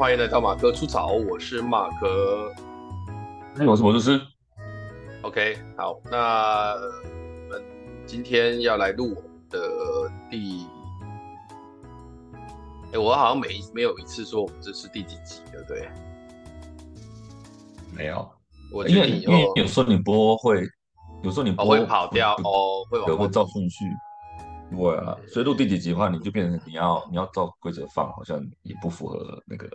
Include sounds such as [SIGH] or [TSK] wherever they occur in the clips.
欢迎来到马哥出草，我是马哥。那我是魔术师 OK，好，那我们今天要来录我们的第，哎，我好像没没有一次说我们这是第几集，对不对？没有，我因为因为有时候你播会，有时候你播会跑掉哦，会会照顺序。对啊，所以录第几集的话，你就变成你要你要照规则放，好像也不符合那个。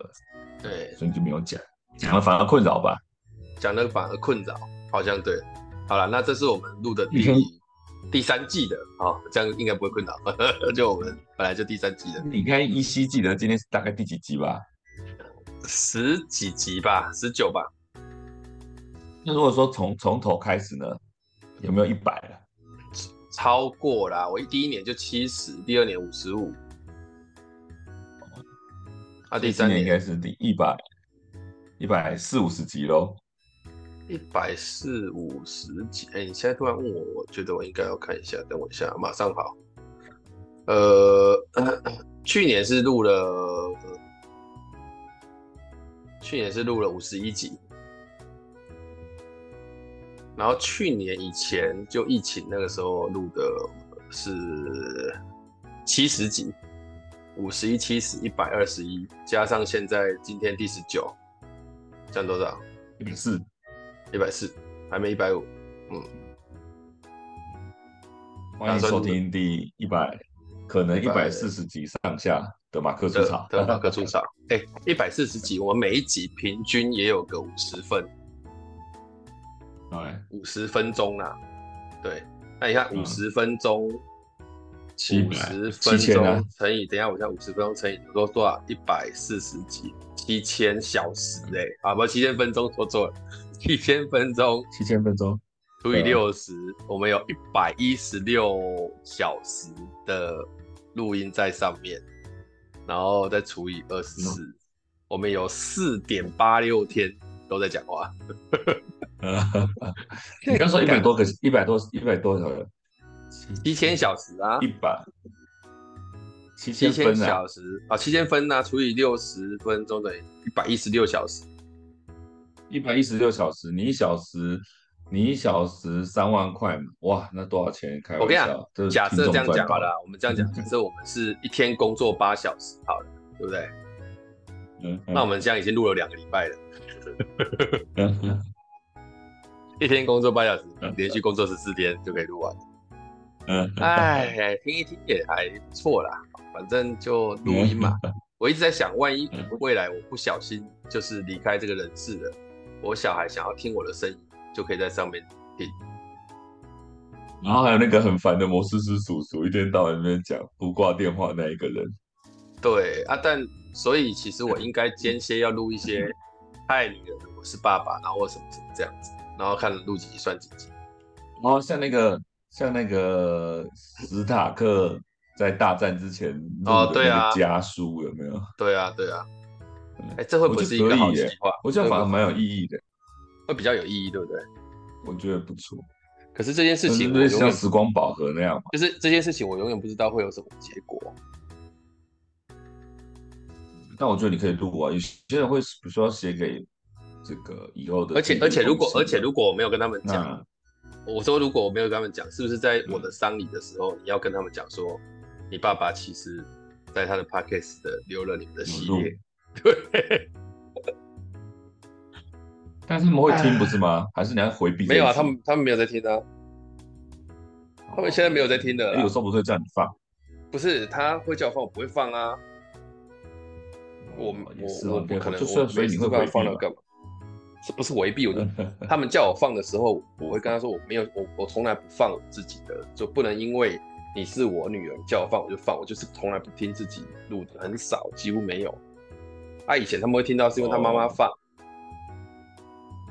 对，所以你就没有讲，讲了反而困扰吧？讲了反而困扰，好像对。好了，那这是我们录的第第三季的啊，这样应该不会困扰。[LAUGHS] 就我们本来就第三季的，你应该依稀记得今天是大概第几集吧？十几集吧，十九吧。那如果说从从头开始呢，有没有一百了？超过啦！我一第一年就七十，第二年五十五，啊，第三年应该是第一百一百四五十集喽。一百四五十集，哎，你现在突然问我，我觉得我应该要看一下，等我一下，马上好。呃，[COUGHS] 去年是录了，去年是录了五十一集。然后去年以前就疫情那个时候录的是七十集，五十一、七十、一百二十一，加上现在今天第十九，这样多少？一百四，一百四，还没一百五。嗯，欢迎收听第一百，可能一百四十集上下的马克出草。的马克出草。哎，一百四十集，我们每一集平均也有个五十分。五十分钟啦，对，那你看五十分钟，五十分钟乘以，等一下我想五十分钟乘以多多少？一百四十几，七千小时哎，啊不，七千分钟说错了，[LAUGHS] 七千分钟，七千分钟。除以六十，我们有一百一十六小时的录音在上面，然后再除以二十四，我们有四点八六天都在讲话。[LAUGHS] 你刚说一百多个，一百多，一百多个，七千小时啊，一百。七千小时。啊，七千分啊，除以六十分钟等于一百一十六小时，一百一十六小时，你一小时，你一小时三万块嘛，哇，那多少钱？开玩笑，我跟你讲，假设这样讲好了，我们这样讲，[LAUGHS] 假设我们是一天工作八小时，好了，对不对？嗯，那我们这样已经录了两个礼拜了。嗯一天工作八小时，连续工作十四天就可以录完。嗯，哎，听一听也还不错啦，反正就录音嘛。我一直在想，万一未来我不小心就是离开这个人世了，我小孩想要听我的声音，就可以在上面听。然后还有那个很烦的摩斯师叔叔，一天到晚在那边讲不挂电话那一个人。对啊，但所以其实我应该间歇要录一些爱你的，我是爸爸，然后或什么什么这样子。然后看录几集算几集，然后像那个像那个史塔克在大战之前哦，对啊，家书有没有？对啊，对啊，哎，这会不会是一个好计划？我觉得反而蛮有意义的，会比较有意义，对不对？我觉得不错。可是这件事情，是像时光宝盒那样吗？就是这件事情，我永远不知道会有什么结果。但我觉得你可以录啊，有些人会比如说写给。这个以后的，而且而且如果而且如果我没有跟他们讲，我说如果我没有跟他们讲，是不是在我的丧礼的时候，你要跟他们讲说，你爸爸其实在他的 podcast 的留了你们的系列，[LAUGHS] 对。但是他们会听不是吗？还是你要回避？没有啊，他们他们没有在听啊，他们现在没有在听的。有时候不是会叫你放，不是他会叫我放，我不会放啊。我我我不可能，所以你会放了干嘛？是不是违避我的？[LAUGHS] 他们叫我放的时候，我会跟他说我没有，我我从来不放我自己的，就不能因为你是我女儿叫我放我就放，我就是从来不听自己录的，很少，几乎没有。啊，以前他们会听到是因为他妈妈放。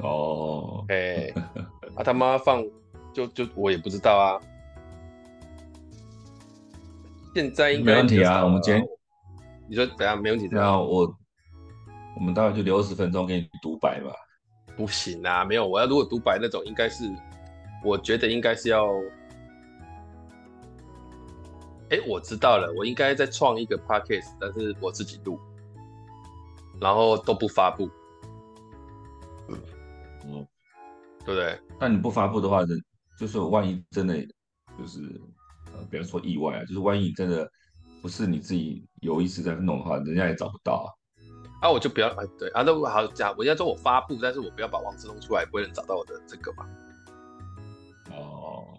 哦。哎，[LAUGHS] 啊，他妈妈放就就我也不知道啊。现在应该没问题啊，我们今天你说怎样？没问题。然后我我们大概就留二十分钟给你独白吧。不行啊，没有，我要如果独白那种，应该是，我觉得应该是要，哎，我知道了，我应该再创一个 podcast，但是我自己录，然后都不发布，嗯，嗯，对不对？那你不发布的话，就是万一真的就是呃，比方说意外啊，就是万一你真的不是你自己有意识在弄的话，人家也找不到啊。啊，我就不要，啊，对啊，那好讲，人家说我发布，但是我不要把网址弄出来，不会能找到我的这个吧。哦，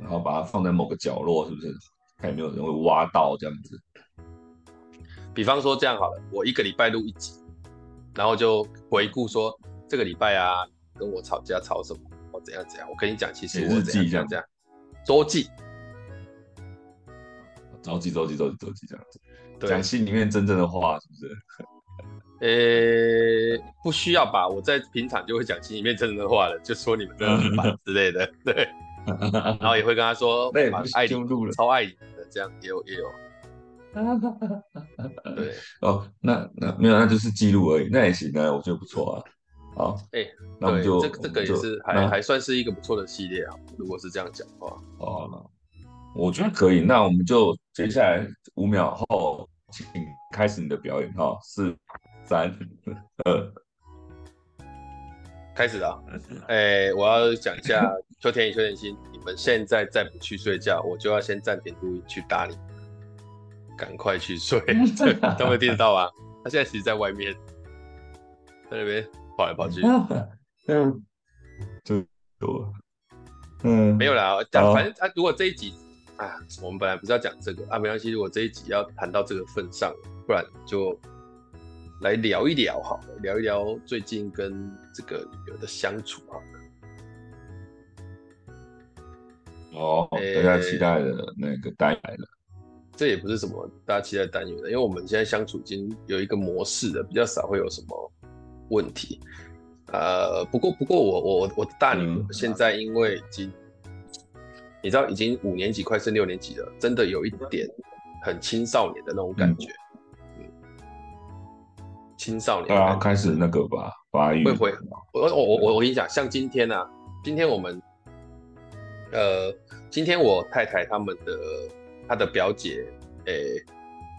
然后把它放在某个角落，是不是？看有没有人会挖到这样子。比方说这样好了，我一个礼拜录一集，然后就回顾说这个礼拜啊，跟我吵架吵什么，我怎样怎样。我跟你讲，其实我怎样怎样，周记，周记周记周记周记这样子，对，讲心里面真正的话，是不是？[LAUGHS] 呃、欸，不需要吧？我在平常就会讲心里面真正的话了，就说你们真的很 [LAUGHS] 烦之类的，对。[LAUGHS] 然后也会跟他说，那爱你了，超爱你的，这样也有也有。对哦，那那没有，那就是记录而已，那也行，啊我觉得不错啊。好，哎、欸，那我们就这个这个也是还还算是一个不错的系列啊。如果是这样讲的话，哦，我觉得可以。那我们就接下来五秒后，请开始你的表演哈，四、三、二，开始了。哎、欸，我要讲一下秋天与秋天心，你们现在再不去睡觉，我就要先暂停录音去打你。赶快去睡，[LAUGHS] [LAUGHS] 他们听得到啊？他现在其实在外面，在那边跑来跑去。[LAUGHS] 嗯，就多，嗯，没有啦。讲反正他如果这一集啊，我们本来不是要讲这个啊，没关系。如果这一集要谈到这个份上，不然就来聊一聊好了，聊一聊最近跟这个女儿的相处好了。哦，大家期待的那个带来了。这也不是什么大家期待单元的，因为我们现在相处已经有一个模式了，比较少会有什么问题。呃，不过不过我我我的大女儿现在因为已经，嗯、你知道已经五年级快升六年级了，真的有一点很青少年的那种感觉。嗯，嗯青少年啊，开始那个吧，发育。会会，我我我我跟你讲，像今天啊，今天我们，呃，今天我太太他们的。他的表姐，诶、欸，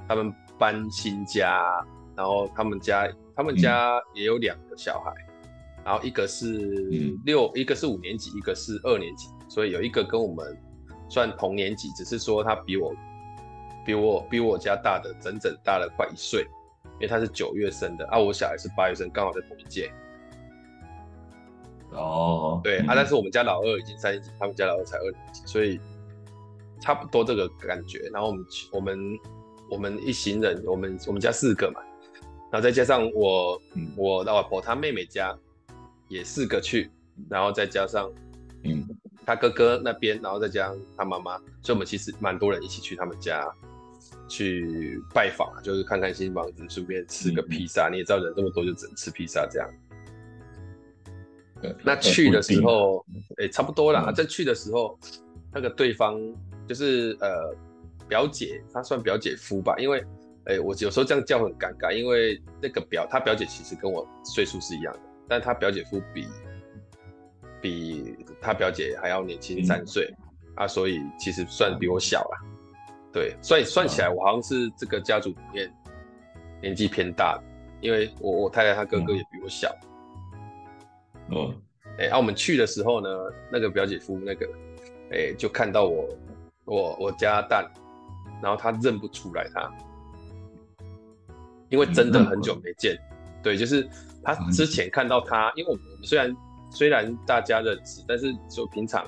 他们搬新家，然后他们家，他们家也有两个小孩，嗯、然后一个是六，嗯、一个是五年级，一个是二年级，所以有一个跟我们算同年级，只是说他比我，比我比我家大的整整大了快一岁，因为他是九月生的，啊，我小孩是八月生，刚好在同一届。哦，对、嗯、啊，但是我们家老二已经三年级，他们家老二才二年级，所以。差不多这个感觉，然后我们我们我们一行人，我们我们家四个嘛，然后再加上我、嗯、我老外婆她妹妹家也四个去，然后再加上嗯他哥哥那边，然后再加上他妈妈，所以我们其实蛮多人一起去他们家去拜访，就是看看新房子，顺便吃个披萨。嗯、你也知道人这么多，就只能吃披萨这样。那去的时候，哎、欸，差不多啦。在、嗯、去的时候，那个对方。就是呃，表姐，她算表姐夫吧，因为，哎、欸，我有时候这样叫很尴尬，因为那个表，她表姐其实跟我岁数是一样的，但她表姐夫比比她表姐还要年轻三岁、嗯、啊，所以其实算比我小啦。对，算算起来，我好像是这个家族里面年纪偏大的，因为我我太太她哥哥也比我小。嗯，哎、欸，啊，我们去的时候呢，那个表姐夫那个，哎、欸，就看到我。我我家蛋，然后他认不出来他，因为真的很久没见。对，就是他之前看到他，因为我们虽然虽然大家认识，但是就平常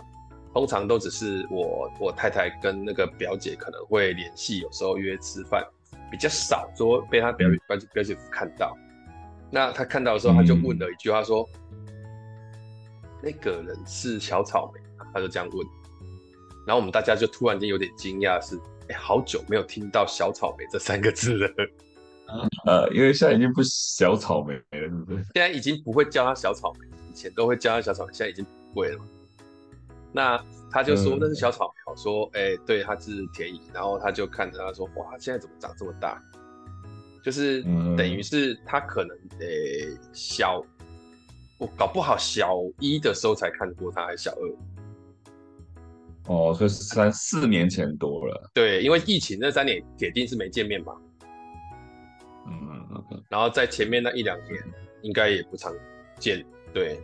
通常都只是我我太太跟那个表姐可能会联系，有时候约吃饭，比较少说被他表表姐表姐夫看到。那他看到的时候，他就问了一句话说：“那个人是小草莓？”他就这样问。然后我们大家就突然间有点惊讶，是哎，好久没有听到“小草莓”这三个字了。[LAUGHS] 呃，因为现在已经不小草莓了，是不是？现在已经不会叫他小草莓，以前都会叫他小草莓，现在已经不会了。那他就说那是小草莓，我、嗯、说哎，对，他是田怡。然后他就看着他说，哇，现在怎么长这么大？就是等于是他可能诶小，我搞不好小一的时候才看过他，还是小二。哦，所以三四年前多了。对，因为疫情那三年铁定是没见面嘛。嗯嗯嗯。嗯，然后在前面那一两年应该也不常见，对。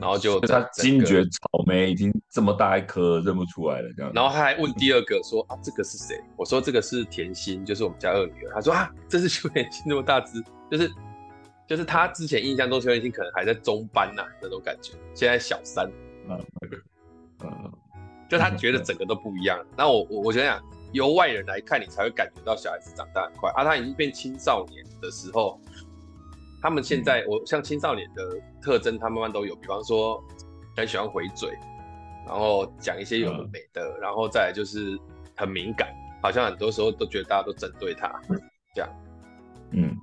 然后就他惊觉草莓已经这么大一颗认不出来了，这样。然后他还问第二个说啊，这个是谁？我说这个是甜心，就是我们家二女儿。他说啊，这是邱甜心那么大只，就是就是他之前印象中邱甜心可能还在中班呐、啊、那种感觉，现在小三。嗯嗯，就他觉得整个都不一样。那我我我想想，由外人来看，你才会感觉到小孩子长大很快啊。他已经变青少年的时候。他们现在，我像青少年的特征，他慢慢都有，比方说很喜欢回嘴，然后讲一些有的没的，嗯、然后再来就是很敏感，好像很多时候都觉得大家都针对他，这样。嗯。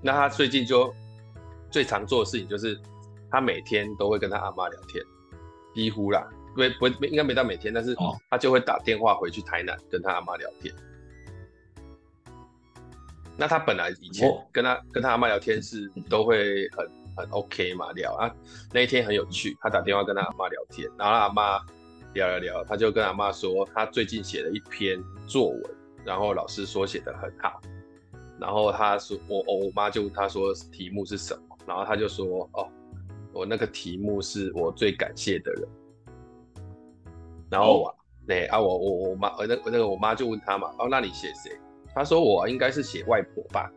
那他最近就最常做的事情就是，他每天都会跟他阿妈聊天，几乎啦，不不应该没到每天，但是他就会打电话回去台南跟他阿妈聊天。那他本来以前跟他、哦、跟他阿妈聊天是都会很很 OK 嘛，聊。啊，那一天很有趣，他打电话跟他阿妈聊天，然后他阿妈聊聊聊，他就跟阿妈说他最近写了一篇作文，然后老师说写的很好，然后他说我我我妈就问他说题目是什么，然后他就说哦，我那个题目是我最感谢的人，然后我那、哦、啊我我我妈那那个我妈就问他嘛，哦那你写谁？他说：“我应该是写外婆吧？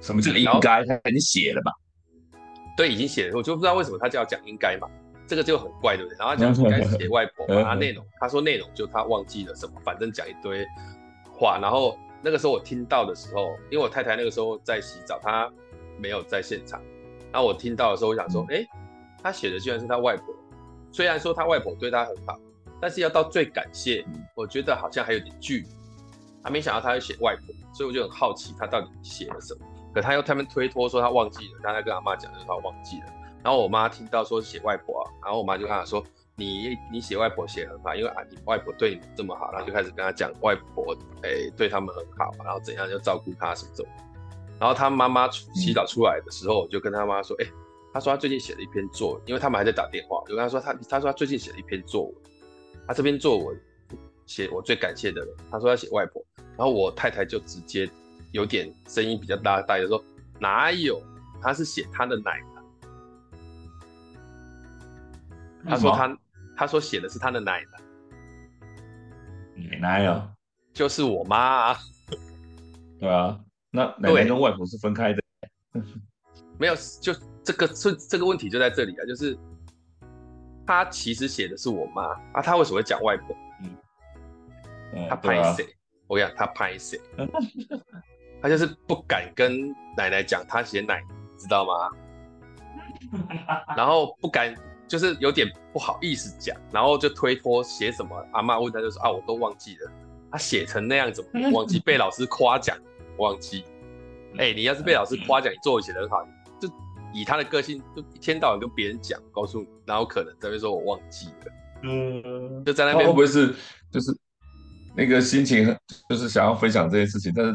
什么叫应该？他已经写了吧？对，已经写了。我就不知道为什么他就要讲应该嘛，这个就很怪，对不对？然后他讲应该是写外婆嘛，[LAUGHS] 他内容他说内容就他忘记了什么，反正讲一堆话。然后那个时候我听到的时候，因为我太太那个时候在洗澡，她没有在现场。然后我听到的时候，我想说，哎、嗯，他写的居然是他外婆。虽然说他外婆对他很好，但是要到最感谢，我觉得好像还有点距离。”他没想到他会写外婆，所以我就很好奇他到底写了什么。可他又他们推脱说他忘记了，他在跟阿妈讲的时候他忘记了。然后我妈听到说是写外婆啊，然后我妈就跟他说：“你你写外婆写很好，因为啊你外婆对你这么好。”然后就开始跟他讲外婆哎、欸、对他们很好，然后怎样就照顾他什么什么。然后他妈妈洗澡出来的时候，我就跟他妈说：“哎、欸，他说他最近写了一篇作文，因为他们还在打电话，我就跟他说他他说他最近写了一篇作文，他这篇作文。”写我最感谢的人，他说要写外婆，然后我太太就直接有点声音比较大，大的说哪有，他是写他的奶奶。他说他他说写的是他的奶奶，奶奶啊，就是我妈啊。对啊，那奶奶跟外婆是分开的。没有，就这个这这个问题就在这里啊，就是他其实写的是我妈啊，他为什么会讲外婆？他拍谁？我跟你讲，他拍谁？[LAUGHS] 他就是不敢跟奶奶讲他写奶，知道吗？然后不敢，就是有点不好意思讲，然后就推脱写什么。阿妈问他就说啊，我都忘记了。他写成那样子，忘记被老师夸奖，忘记。哎、欸，你要是被老师夸奖，你作文写得很好，就以他的个性，就一天到晚跟别人讲，告诉你，然后可能在那边说我忘记了。嗯，就在那边会不会是就是？那个心情就是想要分享这件事情，但是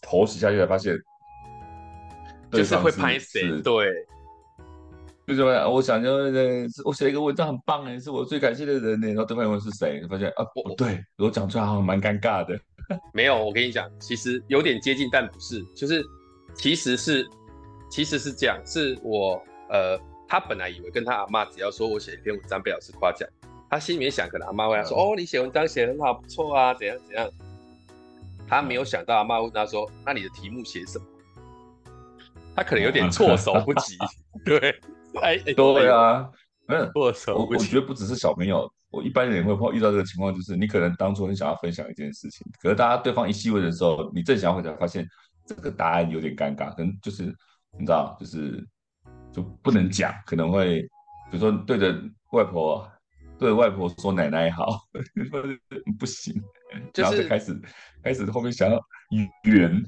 头洗下去才发现，就是会拍谁？对，就说我想就我写一个文章很棒哎，是我最感谢的人呢。然后对方问是谁，发现啊不对，我讲出来好像蛮尴尬的。[LAUGHS] 没有，我跟你讲，其实有点接近，但不是，就是其实是其实是这样，是我呃，他本来以为跟他阿妈只要说我写一篇文章被老师夸奖。他心里面想，可能阿妈会说：“哦，你写文章写很好，不错啊，怎样怎样。”他没有想到阿妈问他说：“那你的题目写什么？”他可能有点措手不及。[LAUGHS] 对，哎，[LAUGHS] 对啊，嗯，措手不及。我觉得不只是小朋友，我一般人会碰遇到这个情况，就是你可能当初很想要分享一件事情，可是大家对方一细问的时候，你正想要回答，发现这个答案有点尴尬，可能就是你知道，就是就不能讲，可能会比如说对着外婆。对外婆说奶奶好，不行，就是、然后就开始开始后面想要圆，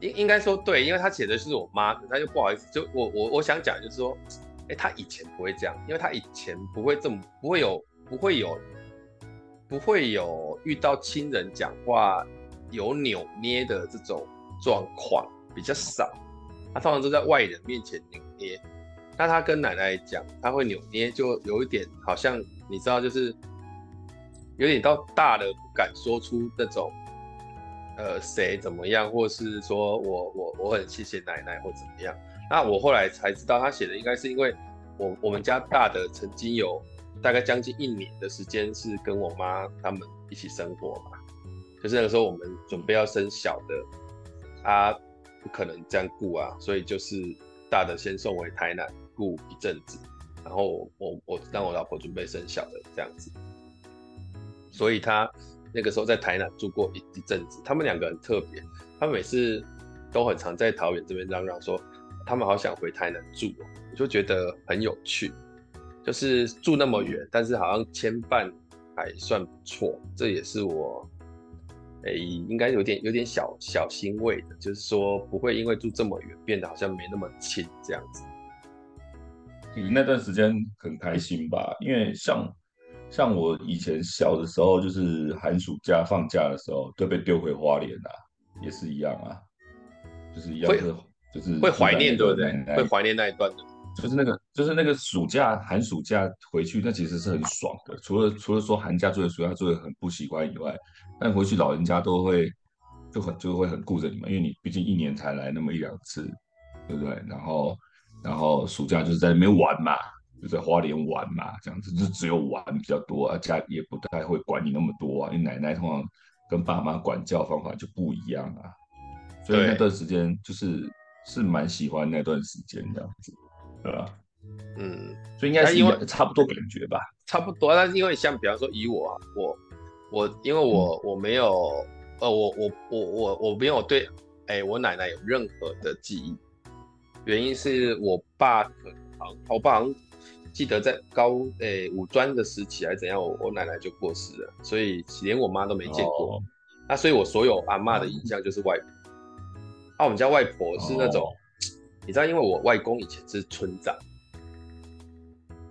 应应该说对，因为他写的是我妈，他就不好意思，就我我我想讲就是说，哎，他以前不会这样，因为他以前不会这么不会有不会有不会有遇到亲人讲话有扭捏的这种状况比较少，他通常都在外人面前扭捏。那他跟奶奶讲，他会扭捏，就有一点好像你知道，就是有点到大了不敢说出那种呃谁怎么样，或是说我我我很谢谢奶奶或怎么样。那我后来才知道，他写的应该是因为我我们家大的曾经有大概将近一年的时间是跟我妈他们一起生活嘛，就是那个时候我们准备要生小的，他不可能这样顾啊，所以就是大的先送回台南顾一阵子，然后我我我让我老婆准备生小的这样子，所以他那个时候在台南住过一一阵子，他们两个很特别，他们每次都很常在桃园这边嚷嚷说。他们好想回台南住，哦我就觉得很有趣，就是住那么远，但是好像牵绊还算不错，这也是我，诶、应该有点有点小小欣慰的，就是说不会因为住这么远变得好像没那么亲这样子。嗯，那段时间很开心吧？因为像像我以前小的时候，就是寒暑假放假的时候都被丢回花莲啊，也是一样啊，就是一样的。就是会怀念，对不对？会怀念那一段的，就是那个，就是那个暑假、寒暑假回去，那其实是很爽的。除了除了说寒假作业、暑假作业很不习惯以外，但回去老人家都会就很就会很顾着你们，因为你毕竟一年才来那么一两次，对不对？然后然后暑假就是在那边玩嘛，就在花莲玩嘛，这样子就只有玩比较多啊，家也不太会管你那么多啊，因为奶奶通常跟爸妈管教方法就不一样啊，所以那段时间就是。是蛮喜欢那段时间这样子，对吧？嗯，所以应该是因为差不多感觉吧，差不多。但是因为像比方说以我啊，我我因为我、嗯、我没有呃我我我我我没有对哎、欸、我奶奶有任何的记忆，原因是我爸可能我爸好像记得在高诶、欸、五专的时期还是怎样，我我奶奶就过世了，所以连我妈都没见过。哦、那所以我所有阿嬷的印象就是外婆。啊，我们家外婆是那种，oh. [TSK] 你知道，因为我外公以前是村长，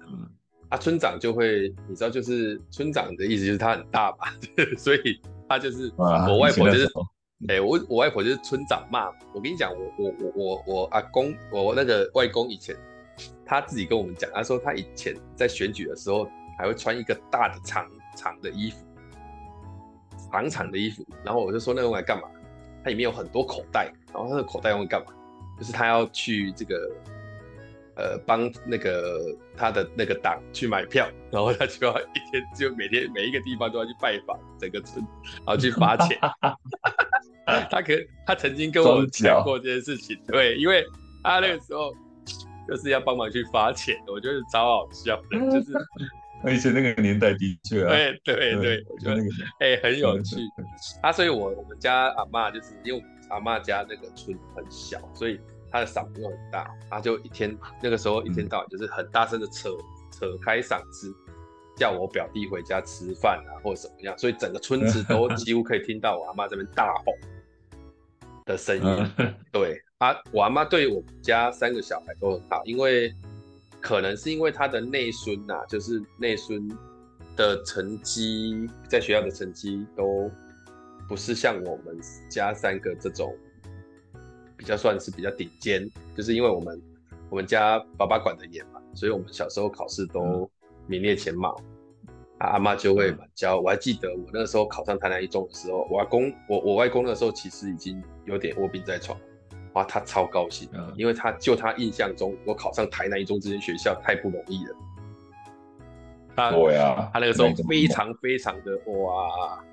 嗯，啊，村长就会，你知道，就是村长的意思就是他很大嘛，[LAUGHS] 所以他就是、uh, 我外婆就是，哎、我我外婆就是村长骂。我跟你讲，我我我我我阿公，我那个外公以前他自己跟我们讲，他说他以前在选举的时候还会穿一个大的长长的衣服，长长的衣服，然后我就说那用来干嘛？它里面有很多口袋，然后他的口袋用来干嘛？就是他要去这个，呃，帮那个他的那个党去买票，然后他就要一天就每天每一个地方都要去拜访整个村，然后去发钱。[LAUGHS] [LAUGHS] 他可他曾经跟我们讲过这件事情，对，因为他那个时候就是要帮忙去发钱，我觉得超好笑的，就是。而且那个年代的确啊，对对对，我觉得那个哎、欸、很有趣啊，所以我我们家阿妈就是因为阿妈家那个村很小，所以她的嗓子又很大，她就一天那个时候一天到晚就是很大声的扯、嗯、扯开嗓子叫我表弟回家吃饭啊或者怎么样，所以整个村子都 [LAUGHS] 几乎可以听到我阿妈这边大吼的声音。嗯、对啊，我阿妈对我们家三个小孩都很好，因为。可能是因为他的内孙呐，就是内孙的成绩，在学校的成绩都不是像我们家三个这种比较算是比较顶尖，就是因为我们我们家爸爸管得严嘛，所以我们小时候考试都名列前茅，嗯、啊，阿妈就会蛮教。我还记得我那个时候考上台南一中的时候，我阿公我我外公那时候其实已经有点卧病在床。哇，他超高兴，嗯、因为他就他印象中，我考上台南一中这间学校太不容易了。他对啊，他那个时候非常非常的哇，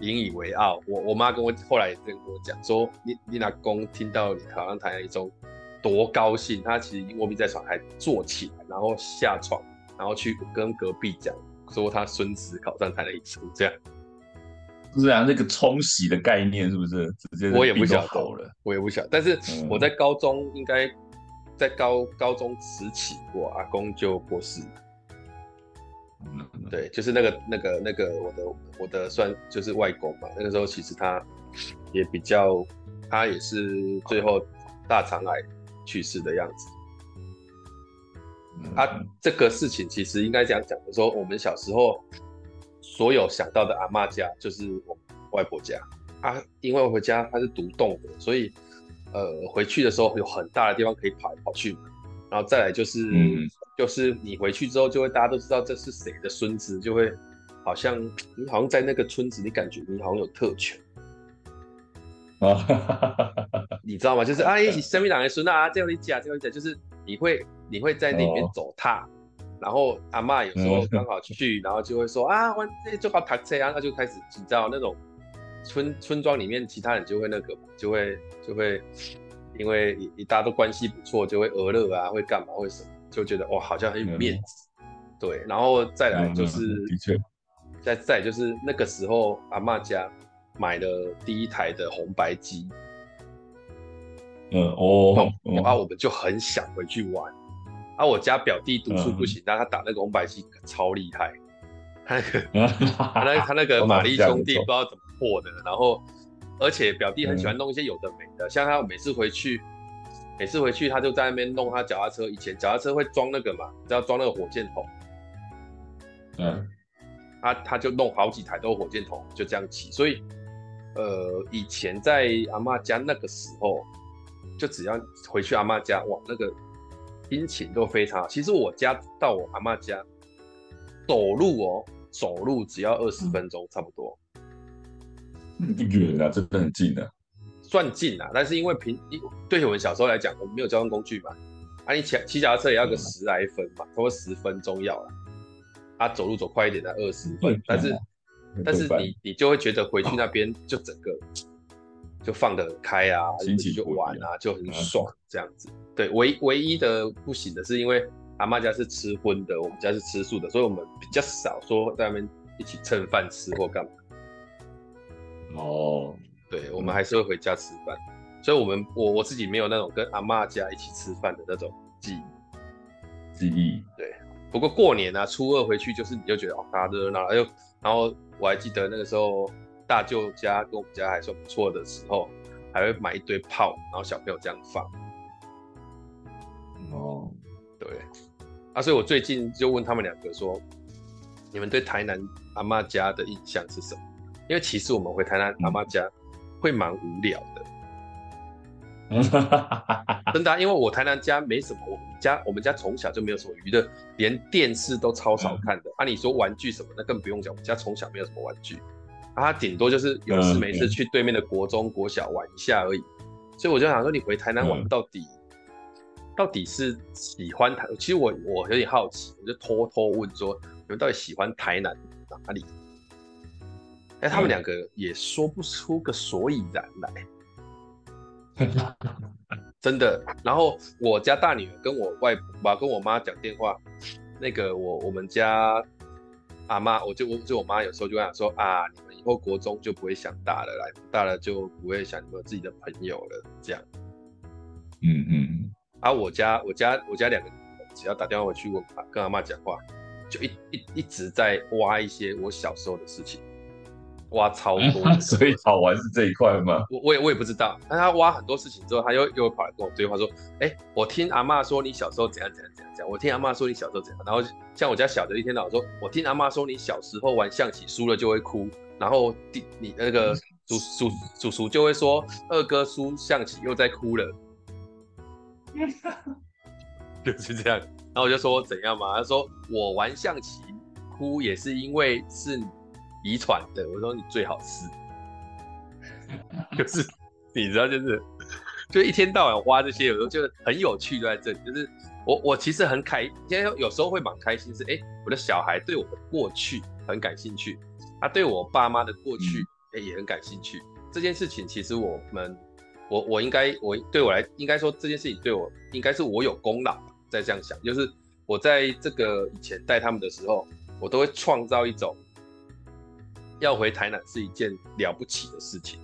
引以为傲。我我妈跟我后来也跟我讲说，你你阿公听到你考上台南一中，多高兴。他其实卧病在床，还坐起来，然后下床，然后去跟隔壁讲，说他孙子考上台南一中这样。是啊，那个冲洗的概念是不是直接我也不晓得了，我也不晓得。但是我在高中应该在高高中时期，我阿公就过世。嗯，对，就是那个那个那个我的我的算就是外公嘛。那个时候其实他也比较，他也是最后大肠癌去世的样子。啊，这个事情其实应该这样讲，的说我们小时候。所有想到的阿妈家就是我外婆家。啊，因为我回家它是独栋的，所以呃回去的时候有很大的地方可以跑来跑去，然后再来就是、嗯、就是你回去之后就会大家都知道这是谁的孙子，就会好像你好像在那个村子，你感觉你好像有特权，啊 [LAUGHS] 你知道吗？就是啊，一起生命两个孙啊，这样一讲，这样一讲，就是你会你会在里面走踏，哦、然后阿嬷有时候刚好去，然后就会说啊，我这就好踏车啊，那就开始你知道那种村村庄里面其他人就会那个就会就会因为一大家都关系不错，就会额乐啊，会干嘛会什么，就觉得哇好像很有面子，嗯、对，然后再来就是、嗯、的确，再再就是那个时候阿嬷家买的第一台的红白机。嗯哦，然后我们就很想回去玩。啊，我家表弟读书不行，但他打那个红白机超厉害。他那个，他那他那个玛丽兄弟不知道怎么破的。然后，而且表弟很喜欢弄一些有的没的，像他每次回去，每次回去他就在那边弄他脚踏车。以前脚踏车会装那个嘛，只要装那个火箭筒。嗯，他他就弄好几台都火箭筒，就这样骑。所以，呃，以前在阿嬷家那个时候。就只要回去阿妈家，哇，那个心情都非常好。其实我家到我阿妈家走路哦，走路只要二十分钟，差不多。不远啊，真的很近啊，算近啊。但是因为平对我们小时候来讲，我们没有交通工具嘛，啊，你骑骑脚踏车也要个十来分嘛，差不多十分钟要了。啊，走路走快一点才二十分，但是但是你你就会觉得回去那边就整个。就放得很开啊，心情就玩啊，就很爽这样子。对，唯唯一的不行的是，因为阿妈家是吃荤的，我们家是吃素的，所以我们比较少说在那边一起蹭饭吃或干嘛。哦，对，我们还是会回家吃饭，所以我们我我自己没有那种跟阿妈家一起吃饭的那种记忆。记忆。对，不过过年啊，初二回去就是你就觉得哦，大家热闹，又然后我还记得那个时候。大舅家跟我们家还算不错的时候，还会买一堆炮，然后小朋友这样放。哦，对，啊，所以我最近就问他们两个说，你们对台南阿妈家的印象是什么？因为其实我们回台南阿妈家会蛮无聊的。[LAUGHS] 真的啊，因为我台南家没什么，我们家我们家从小就没有什么娱乐，连电视都超少看的。啊，你说玩具什么，那更不用讲，我们家从小没有什么玩具。啊，他顶多就是有事没事去对面的国中、国小玩一下而已，所以我就想说，你回台南玩到底，到底是喜欢台？其实我我有点好奇，我就偷偷问说，你们到底喜欢台南哪里？哎，他们两个也说不出个所以然来，[LAUGHS] 真的。然后我家大女儿跟我外婆跟我妈讲电话，那个我我们家阿妈，我就我就我妈有时候就跟她说啊，你们。以后国中就不会想大了，来大了就不会想你们自己的朋友了，这样。嗯嗯。啊，我家我家我家两个，只要打电话回去问跟阿妈讲话，就一一一直在挖一些我小时候的事情，挖超多。[LAUGHS] 所以好玩是这一块吗？我我也我也不知道。但他挖很多事情之后，他又又跑来跟我对话说：“哎、欸，我听阿妈说你小时候怎样怎样怎样怎样。我听阿妈说你小时候怎样。然后像我家小的一天到晚说，我听阿妈说你小时候玩象棋输了就会哭。”然后弟你那个叔叔叔叔就会说，二哥输象棋又在哭了，[LAUGHS] 就是这样。然后我就说怎样嘛？他说我玩象棋哭也是因为是遗传的。我说你最好是，[LAUGHS] 就是你知道，就是就一天到晚花这些，有时候就很有趣，就在这里。就是我我其实很开，今天有时候会蛮开心是，是哎，我的小孩对我的过去很感兴趣。他对我爸妈的过去，哎，也很感兴趣。这件事情其实我们，我我应该，我对我来应该说这件事情对我应该是我有功劳。在这样想，就是我在这个以前带他们的时候，我都会创造一种要回台南是一件了不起的事情，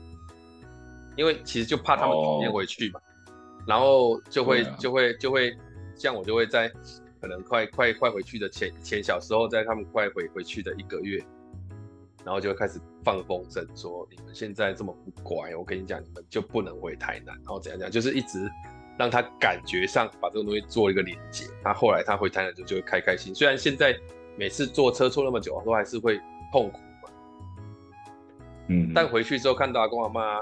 因为其实就怕他们讨厌回去嘛，然后就会就会就会像我就会在可能快快快回去的前前小时候，在他们快回回去的一个月。然后就开始放风声说，你们现在这么不乖，我跟你讲，你们就不能回台南，然后怎样怎样，就是一直让他感觉上把这个东西做一个连接。他后来他回台南就就会开开心，虽然现在每次坐车坐那么久，都还是会痛苦嘛。嗯，但回去之后看到阿公阿妈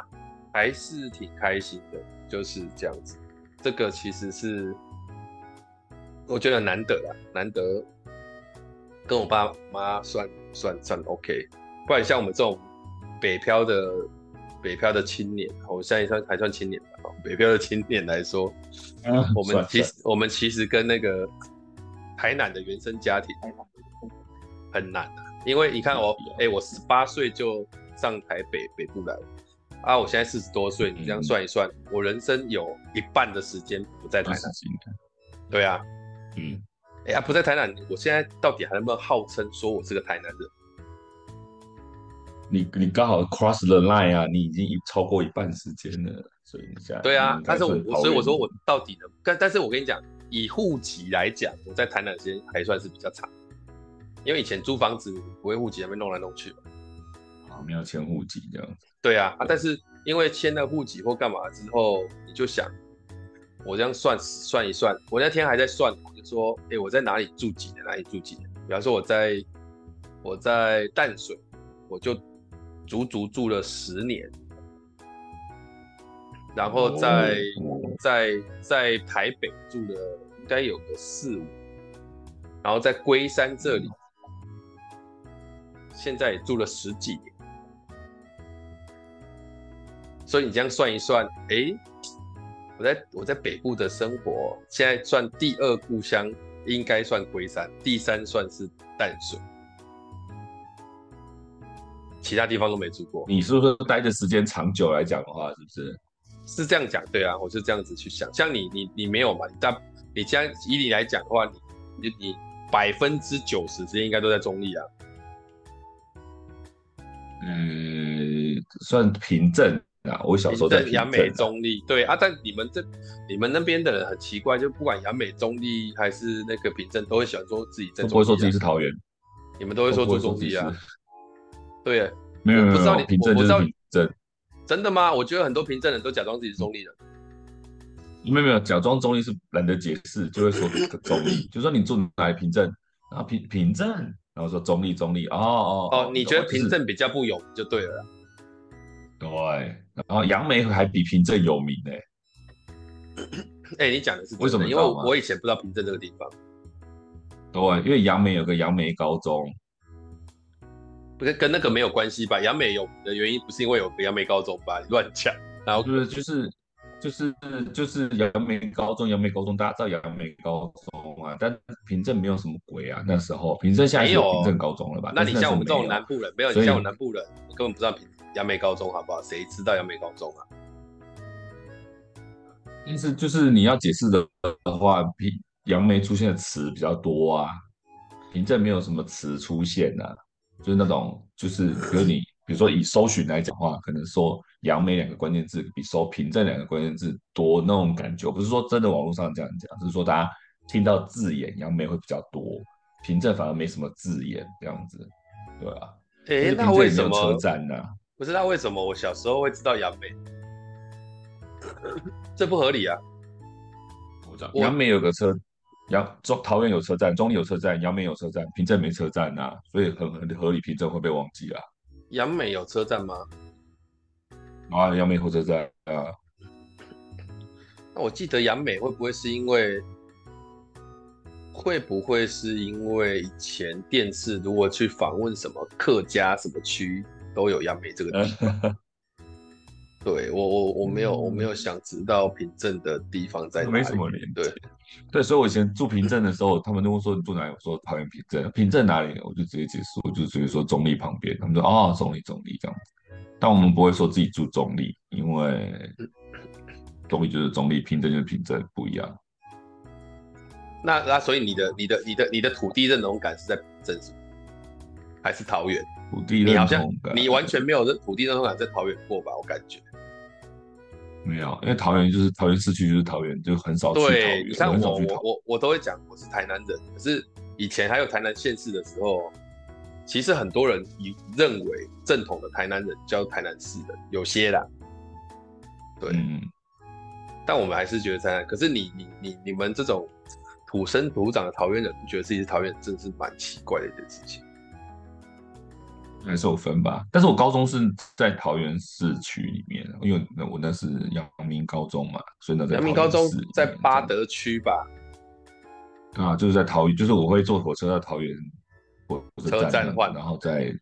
还是挺开心的，就是这样子。这个其实是我觉得难得啦，难得跟我爸妈算算算 OK。不然像我们这种北漂的北漂的青年，我现在算还算青年吧。北漂的青年来说，嗯、我们其实我们其实跟那个台南的原生家庭很难啊，因为你看我，哎、欸，我十八岁就上台北北部来了啊，我现在四十多岁，你这样算一算，嗯、我人生有一半的时间不在台南。对啊，嗯，哎呀，不在台南，我现在到底还能不能号称说我是个台南人？你你刚好 cross the line 啊，你已经超过一半时间了，所以你现在对啊，但是我所以我说我到底呢？但但是我跟你讲，以户籍来讲，我在台南时间还算是比较长，因为以前租房子不会户籍那边弄来弄去嘛，啊，没有迁户籍这样子。对啊，啊，但是因为迁了户籍或干嘛之后，你就想，我这样算算一算，我那天还在算，我就说，哎，我在哪里住几年，哪里住几年？比方说我在我在淡水，我就。足足住了十年，然后在在在台北住了应该有个四五，然后在龟山这里，现在也住了十几年，所以你这样算一算，哎，我在我在北部的生活，现在算第二故乡，应该算龟山，第三算是淡水。其他地方都没住过，你是不是待的时间长久来讲的话，是不是？是这样讲，对啊，我是这样子去想。像你，你你没有嘛？你但你这样以你来讲的话，你你百分之九十时间应该都在中立啊。嗯，算平镇啊。我小时候在平镇、啊、杨梅中立，对啊。但你们这你们那边的人很奇怪，就不管杨美中立还是那个平镇，都会喜欢说自己在中坜、啊。不会说自己是桃园，你们都会说住中坜啊。对，没有，不知道你，平镇就是凭证，真的吗？我觉得很多凭证人都假装自己是中立人。没有没有，假装中立是懒得解释，就会说中立，就说你住哪里凭证，然后凭凭证，然后说中立中立，哦哦哦，你觉得凭证比较不有名就对了。对，然后杨梅还比凭证有名呢。哎，你讲的是为什么？因为我以前不知道凭证这个地方。对，因为杨梅有个杨梅高中。不是跟那个没有关系吧？杨梅有的原因不是因为有个杨梅高中吧？你 [LAUGHS] 乱讲。然后就是就是就是就是杨梅高中，杨梅高中大家知道杨梅高中啊，但平镇没有什么鬼啊。那时候平镇现在有平镇高中了吧？那你像我们这种南部人，没有你像我们南部人，我根本不知道平杨梅高中好不好？谁知道杨梅高中啊？意思就是你要解释的的话，平杨梅出现的词比较多啊，平镇没有什么词出现啊。就是那种，就是比如你，比如说以搜寻来讲话，可能说“杨梅”两个关键字比搜“凭证”两个关键字多那种感觉。不是说真的网络上这样讲，只是说大家听到字眼“杨梅”会比较多，凭证反而没什么字眼这样子，对啊。哎、欸，那为什么车站呢？不是，那为什么我小时候会知道杨梅，[LAUGHS] 这不合理啊！杨梅有个车。杨中桃园有车站，中坜有车站，杨梅有车站，平镇没车站呐、啊，所以很很合理，平镇会被忘记啊。杨梅有车站吗？啊，杨梅火车站啊。那我记得杨梅会不会是因为，会不会是因为以前电视如果去访问什么客家什么区都有杨梅这个地方？[LAUGHS] 对我我我没有、嗯、我没有想知道平镇的地方在哪里，没什么连对对，所以我以前住平镇的时候，他们都会说你住哪里？我说桃园平镇，平镇哪里？我就直接解释，我就直接说中立旁边。他们说啊、哦，中立中立这样子，但我们不会说自己住中立，因为 [LAUGHS] 中立就是中立，平镇就是平镇，不一样。那那所以你的你的你的你的土地认同感是在平镇是还是桃园？土地认同感，你好像你完全没有认土地认同感在桃园过吧？我感觉。没有，因为桃园就是桃园市区，就是桃园，就很少去桃园。对，像我我我我都会讲我是台南人，可是以前还有台南县市的时候，其实很多人以认为正统的台南人叫台南市的，有些啦。对，嗯、但我们还是觉得台南。可是你你你你们这种土生土长的桃园人，觉得自己是桃园人，真的是蛮奇怪的一件事情。还是有分吧，但是我高中是在桃园市区里面，因为那我那是阳明高中嘛，所以那在阳明高中在八德区吧？啊，就是在桃园，就是我会坐火车到桃园火车站换，然后再，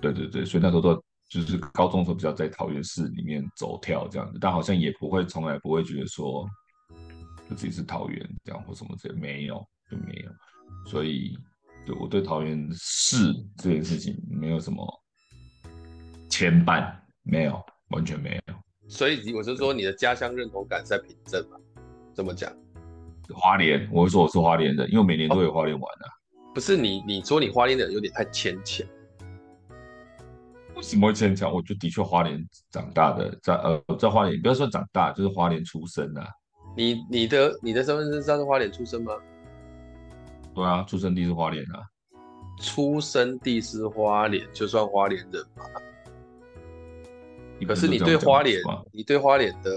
对对对，所以那时候都就是高中时候比较在桃园市里面走跳这样子，但好像也不会从来不会觉得说就自己是桃园这样或什么之类，没有就没有，所以对我对桃园市这件事情没有什么牵绊，没有，完全没有。所以我是说，你的家乡认同感在凭证嘛？这么讲？花莲，我会说我是花莲人，因为每年都有花莲玩啊。不是你，你说你花莲的有点太牵强。为什么会牵强？我就的确花莲长大的，在呃在花莲，不要说长大，就是花莲出生啊。你你的你的身份证上是花莲出生吗？对啊，出生地是花莲啊。出生地是花莲，就算花莲人吧。可是你对花莲，你对花莲的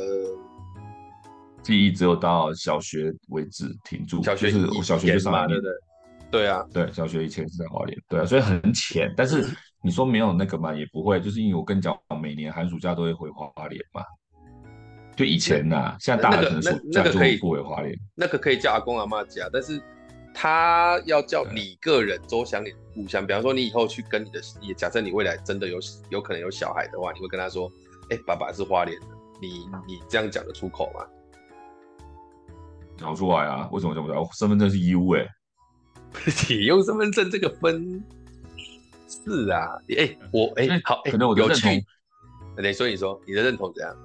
记忆只有到小学为止停住，小学就是我小学就上来对对对啊，对，小学以前是在花莲，对啊，所以很浅。但是你说没有那个嘛，也不会，就是因为我跟你讲，每年寒暑假都会回花莲嘛。就以前呐、啊，现在大人可能暑假就不回花莲，那个可以叫阿公阿妈家，但是他要叫你个人周详你的故乡，比方说你以后去跟你的，也假设你未来真的有有可能有小孩的话，你会跟他说，哎、欸，爸爸是花莲的，你你这样讲得出口吗？讲出来啊，为什么讲不出来？我身份证是 U 哎、欸。[LAUGHS] 你用身份证这个分是啊，哎、欸，我哎、欸、好，可能我的认同，你说你说你的认同怎样？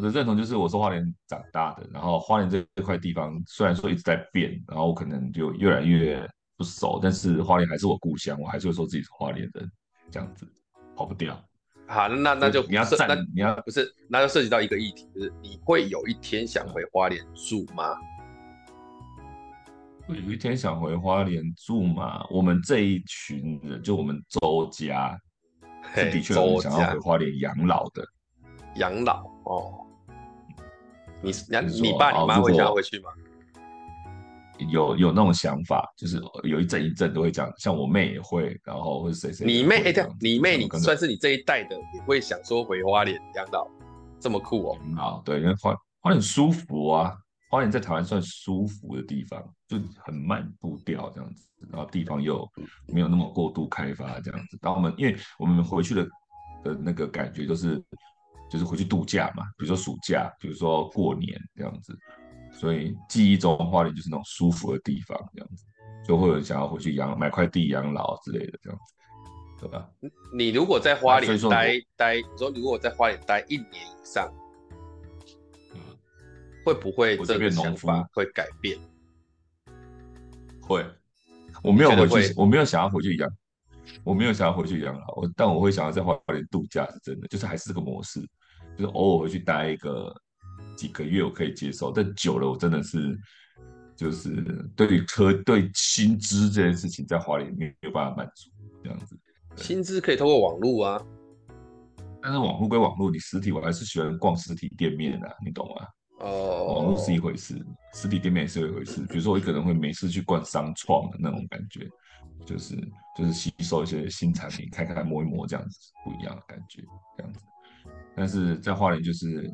我的认同就是我是花莲长大的，然后花莲这这块地方虽然说一直在变，然后我可能就越来越不熟，但是花莲还是我故乡，我还是会说自己是花莲人，这样子跑不掉。好，那那就你要那，你要不是，那就涉及到一个议题，就是你会有一天想回花莲住吗？有一天想回花莲住吗？我们这一群人，就我们周家，是的确有想要回花莲养老的。养老哦，你你你爸你妈会想要回去吗？有有那种想法，就是有一阵一阵都会讲，像我妹也会，然后或者谁谁。你妹这样，你妹你算是你这一代的，也会想说回花莲养老，这么酷哦。好，对，因为花花莲很舒服啊。花莲在台湾算舒服的地方，就很慢步调这样子，然后地方又没有那么过度开发这样子。然后我们因为我们回去的的那个感觉就是就是回去度假嘛，比如说暑假，比如说过年这样子，所以记忆中花莲就是那种舒服的地方这样子，就会有想要回去养买块地养老之类的这样子，对吧？你如果在花莲待待，你说如果在花莲待一年以上。会不会这个想法会改变？会，我没有回去，我没有想要回去养，我没有想要回去养老，我但我会想要在花莲度假，是真的，就是还是这个模式，就是偶尔回去待一个几个月，我可以接受，但久了我真的是，就是对于科对薪资这件事情，在华联没有办法满足这样子。薪资可以通过网络啊，但是网络归网络，你实体我还是喜欢逛实体店面的啊，你懂吗？哦，网络是一回事，实体店面也是一回事。比如说，我一个人会没事去逛商创的那种感觉，就是就是吸收一些新产品，看看摸一摸这样子，不一样的感觉，这样子。但是在花莲就是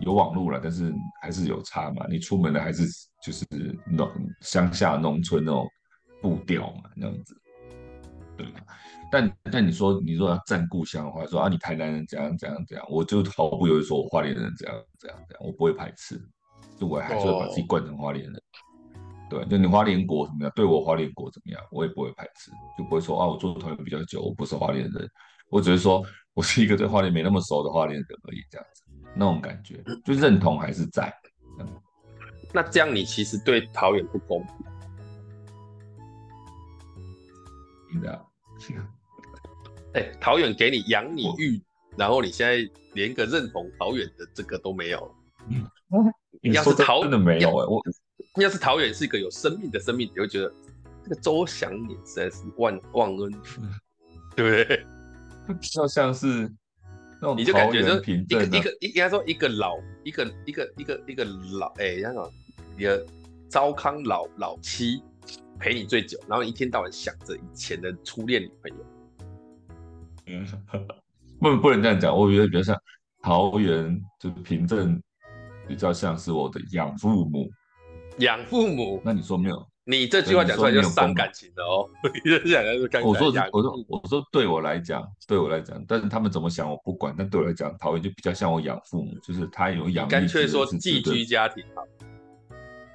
有网络了，但是还是有差嘛。你出门的还是就是农乡下农村那种步调嘛，那样子，对。但但你说你说要战故乡的话，说啊你台南人怎样怎样怎样，我就毫不犹豫说我花莲人怎样怎样怎样，我不会排斥，就我还是会把自己惯成花莲人。Oh. 对，就你花莲国怎么样，对我花莲国怎么样，我也不会排斥，就不会说啊我做团员比较久，我不是花莲人，我只是说我是一个对花莲没那么熟的花莲人而已，这样子那种感觉，就认同还是在。那这样你其实对桃园不公平，真的、啊。哎、欸，桃园给你养你育，然后你现在连个认同桃园的这个都没有。嗯，你要是桃真的没有哎，我要是桃园是一个有生命的生命，你会觉得这个周祥年实在是万忘恩，[LAUGHS] 对不对？[LAUGHS] 就像是那种你就感觉就一个一个应该说一个老一个一个一个一个老哎，那种你的糟糠老老妻陪你最久，然后一天到晚想着以前的初恋女朋友。嗯，不不能这样讲，我觉得比较像桃园，就是平镇，比较像是我的养父母。养父母？那你说没有？你这句话讲出来就伤感情的哦。[LAUGHS] 你这讲的是感情。我说我说我说对我来讲，对我来讲，但是他们怎么想我不管。但对我来讲，桃园就比较像我养父母，就是他有养。干脆说寄居家庭好，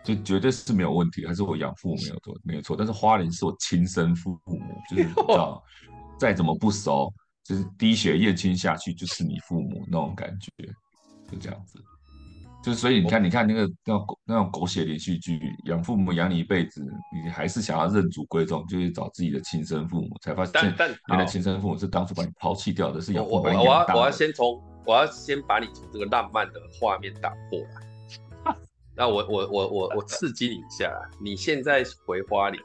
就绝对是没有问题，还是我养父母没有错，没有错。但是花莲是我亲生父母，就是 [LAUGHS] 你知道，再怎么不熟，就是滴血验亲下去就是你父母那种感觉，就这样子。就所以你看，你看那个那种狗那种狗血连续剧，养父母养你一辈子，你还是想要认祖归宗，就去找自己的亲生父母，才发现原来亲生父母是当初把你抛弃掉的，是养父母把你养大的。我我要我要先从我要先把你从这个浪漫的画面打破了。[LAUGHS] 那我我我我我刺激你一下，你现在回花莲，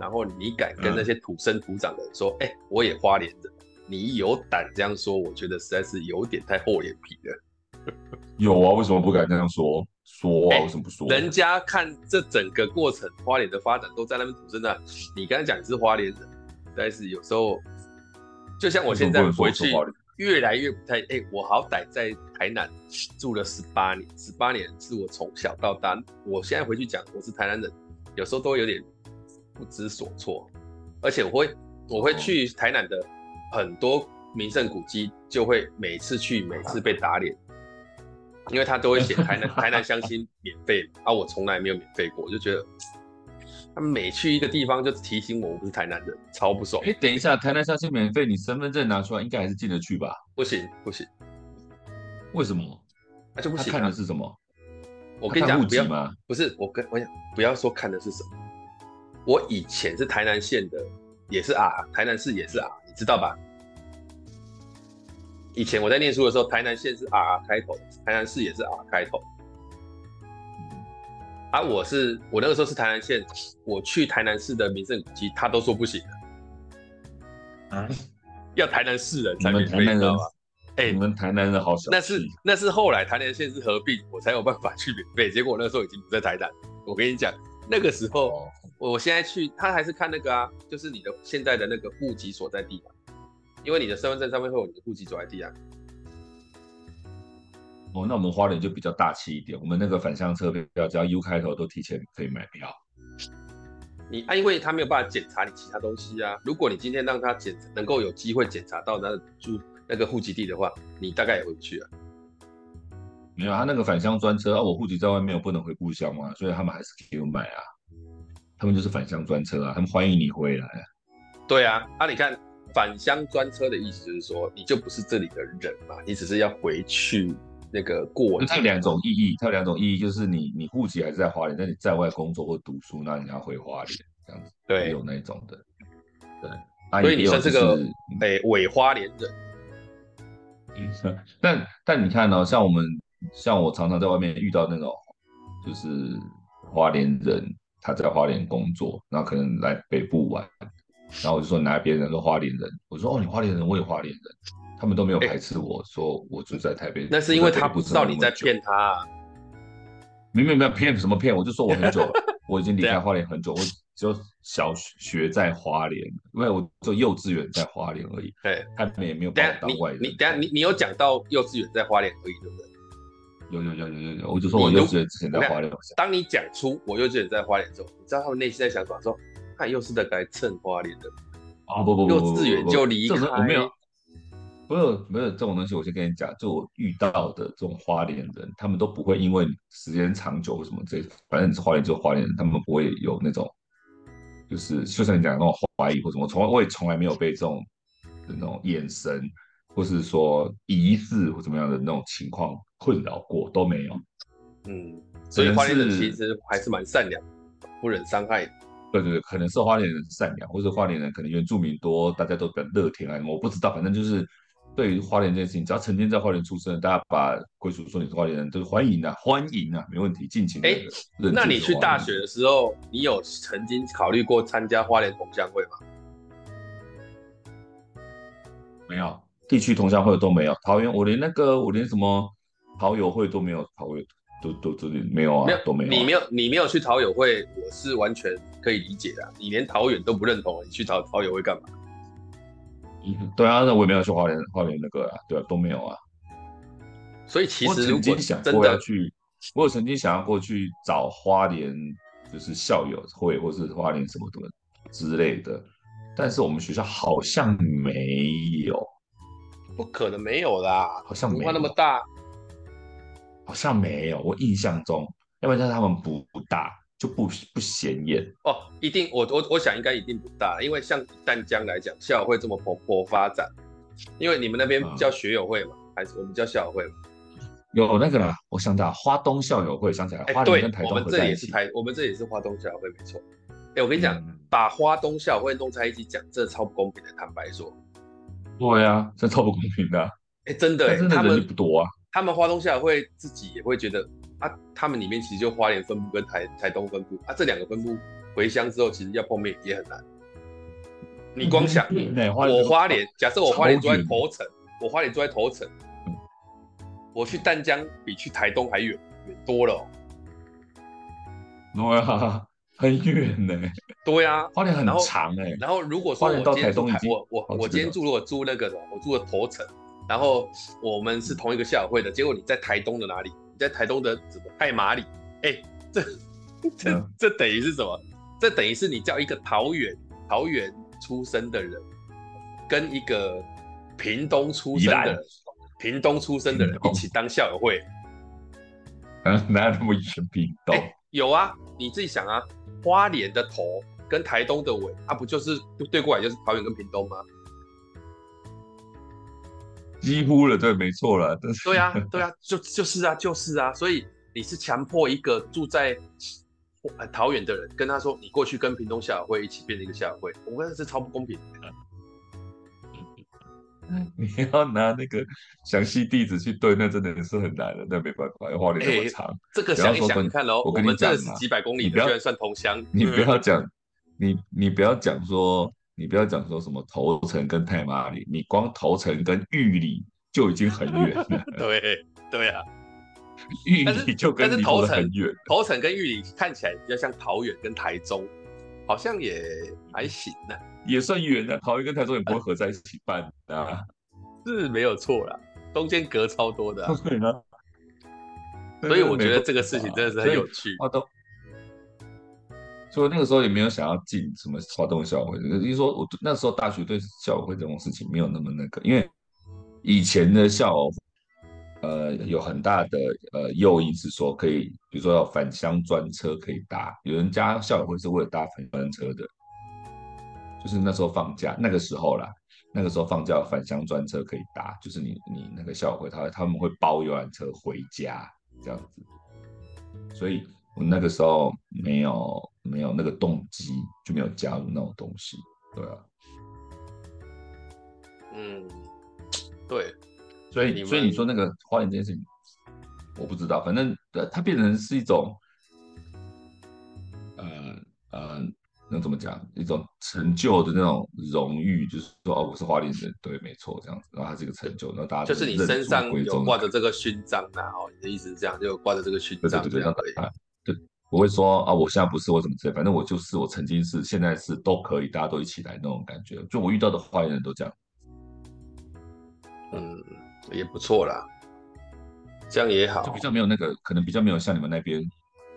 然后你敢跟那些土生土长的人说，哎、嗯欸，我也花莲的，你有胆这样说？我觉得实在是有点太厚脸皮了。[LAUGHS] 有啊，为什么不敢这样说？说啊，为什么不说？人家看这整个过程，花莲的发展都在那边土生的。你刚才讲你是花莲人，但是有时候，就像我现在回去，越来越不太哎、欸，我好歹在台南住了十八年，十八年是我从小到大。我现在回去讲我是台南人，有时候都有点不知所措。而且我会我会去台南的很多名胜古迹，就会每次去每次被打脸。因为他都会写台南台南相亲免费，啊，我从来没有免费过，我就觉得他每去一个地方就提醒我我不是台南人，超不爽。哎，等一下，台南相亲免费，你身份证拿出来应该还是进得去吧？不行不行，为什么？那、啊、就不行、啊。看的是什么？我跟你讲，不要，不是我跟我讲，不要说看的是什么。我以前是台南县的，也是啊台南市也是啊你知道吧？以前我在念书的时候，台南县是 R 开头，台南市也是 R 开头。啊，我是我那个时候是台南县，我去台南市的名胜古迹，他都说不行的。啊，[LAUGHS] 要台南市人才免费，你知道吗？哎、欸，你们台南人好小。那是那是后来台南县是合并，我才有办法去免费。结果那时候已经不在台南。我跟你讲，那个时候，我现在去，他还是看那个啊，就是你的现在的那个户籍所在地嘛。因为你的身份证上面会有你的户籍所在地啊。哦，那我们花莲就比较大气一点，我们那个返乡车票只要 U 开头都提前可以买票。你啊，因为他没有办法检查你其他东西啊。如果你今天让他检能够有机会检查到那住那个户籍地的话，你大概也回不去啊。没有，他那个返乡专车啊，我户籍在外面，我不能回故乡嘛，所以他们还是给我买啊。他们就是返乡专车啊，他们欢迎你回来。对啊，啊，你看。返乡专车的意思就是说，你就不是这里的人嘛，你只是要回去那个过。它有两种意义，它有两种意义，就是你你户籍还是在花莲，但你在外工作或读书，那你要回花莲这样子。对，有那种的。对，所以你算是个哎伪花莲人。嗯，但但你看呢、喔，像我们像我常常在外面遇到那种，就是花莲人，他在花莲工作，然后可能来北部玩。然后我就说哪边人都花莲人，我说哦，你花莲人，我也花莲人，他们都没有排斥我，说我住在台北。那是因为他不知道你在骗他、啊。没有没有骗什么骗，我就说我很久了，[LAUGHS] 我已经离开花莲很久，我就小学在花莲，因为我就幼稚园在花莲而已。对，他们也没有把我当外人。你等下你你有讲到幼稚园在花莲而已，对不对？有有有有有有，我就说我幼稚园之前在花莲。当你讲出我幼稚园在花莲之后，你知道他们内心在想什么？说。看又是在该蹭花莲的啊！不不不，幼稚园就离开。我没有，没有没有这种东西。我先跟你讲，就我遇到的这种花莲人，他们都不会因为时间长久或什么这，反正你是花莲就花莲人，他们不会有那种，就是就像你讲的那种怀疑或什么。从来我也从来没有被这种那种眼神，或是说疑似或怎么样的那种情况困扰过，都没有。嗯，所以花莲人其实还是蛮善良，不忍伤害。对对对，可能是花莲人善良，或者花莲人可能原住民多，大家都比较乐天啊。我不知道，反正就是对于花莲这件事情，只要曾经在花莲出生，大家把归属说你是花莲人，都是欢迎啊，欢迎啊，没问题，尽情。哎，那你去大学的时候，你有曾经考虑过参加花莲同乡会吗？没有，地区同乡会都没有。桃园，我连那个，我连什么桃友会都没有考虑。都都没有啊，没有都没有、啊。你没有你没有去桃友会，我是完全可以理解的、啊。你连桃园都不认同，你去桃桃友会干嘛？嗯，对啊，那我也没有去花莲花莲那个啊，对啊，都没有啊。所以其实如果真的要去，我有曾经想要过去找花莲就是校友会或是花莲什么的之类的，但是我们学校好像没有，不可能没有啦，好像没有那么大，好像没有，我印象中，要不然就是他们不不大。就不不显眼哦，一定我我我想应该一定不大，因为像淡江来讲，校友会这么蓬勃发展，因为你们那边叫学友会嘛，嗯、还是我们叫校友会嘛？有那个啦，我想到花东校友会，想起来，花莲跟台东合在一起。我们这也是台，我们这也是花东校友会，没错。哎，我跟你讲，嗯、把花东校友会弄在一起讲，这超不公平的，坦白说。对啊，这超不公平的。哎，真的，真的人不多啊。他们花东校友会自己也会觉得。啊，他们里面其实就花莲分部跟台台东分部啊，这两个分部回乡之后，其实要碰面也很难。你光想，我花莲，假设我花莲住在头城，我花莲住在头城，我去淡江比去台东还远，远多了。对啊，很远呢。对啊，花莲很长哎。然后如果说我今天住台，我我我今天住如果住那个什么，我住的头城，然后我们是同一个校友会的，结果你在台东的哪里？你在台东的什么太麻里？哎、欸，这这、嗯、这等于是什么？这等于是你叫一个桃园桃园出生的人，跟一个屏东出生的人，屏东出生的人一起当校友会。嗯，[LAUGHS] 哪有那么远？屏东、欸、有啊，你自己想啊，花莲的头跟台东的尾，啊不就是对过来就是桃园跟屏东吗？几乎了，对，没错了，对啊，[LAUGHS] 对啊，就就是啊，就是啊，所以你是强迫一个住在桃园的人跟他说，你过去跟屏东校友会一起变成一个校友会，我觉得是超不公平的。你要拿那个详细地址去对，那真的是很难的，那没办法，要花你这么长。欸、这个想一想，你看喽，我跟你讲是几百公里，你不要算同乡，你不要讲，你你不要讲说。你不要讲说什么头城跟太麻里，你光头城跟玉里就已经很远了。[LAUGHS] 对对啊，[LAUGHS] 玉里就跟你头城很远。头城跟玉里看起来比较像桃园跟台中，好像也还行呢、啊，也算远的。桃园跟台中也不会合在一起办啊，[LAUGHS] 是没有错啦，中间隔超多的、啊。对呢，所以我觉得这个事情真的是很有趣。所以那个时候也没有想要进什么花东校友会，就是说我那时候大学对校友会这种事情没有那么那个，因为以前的校友，呃，有很大的呃诱因是说可以，比如说要返乡专车可以搭，有人家校友会是为了搭返乡专车的，就是那时候放假那个时候啦，那个时候放假返乡专车可以搭，就是你你那个校友会他他们会包游览车回家这样子，所以。我那个时候没有没有那个动机，就没有加入那种东西，对啊，嗯，对，所以所以你说那个花莲这件事情，我不知道，反正它变成是一种，呃呃，那怎么讲？一种成就的那种荣誉，就是说哦，我是花莲人，对，没错，这样子，然后它是一个成就，然后大家就是你身上有挂着这个勋章啊哦，你的意思是这样，就挂着这个勋章，对对对，对。不会说啊，我现在不是我怎么之类，反正我就是我曾经是，现在是都可以，大家都一起来那种感觉。就我遇到的花莲人都这样，嗯，也不错啦，这样也好，就比较没有那个，可能比较没有像你们那边，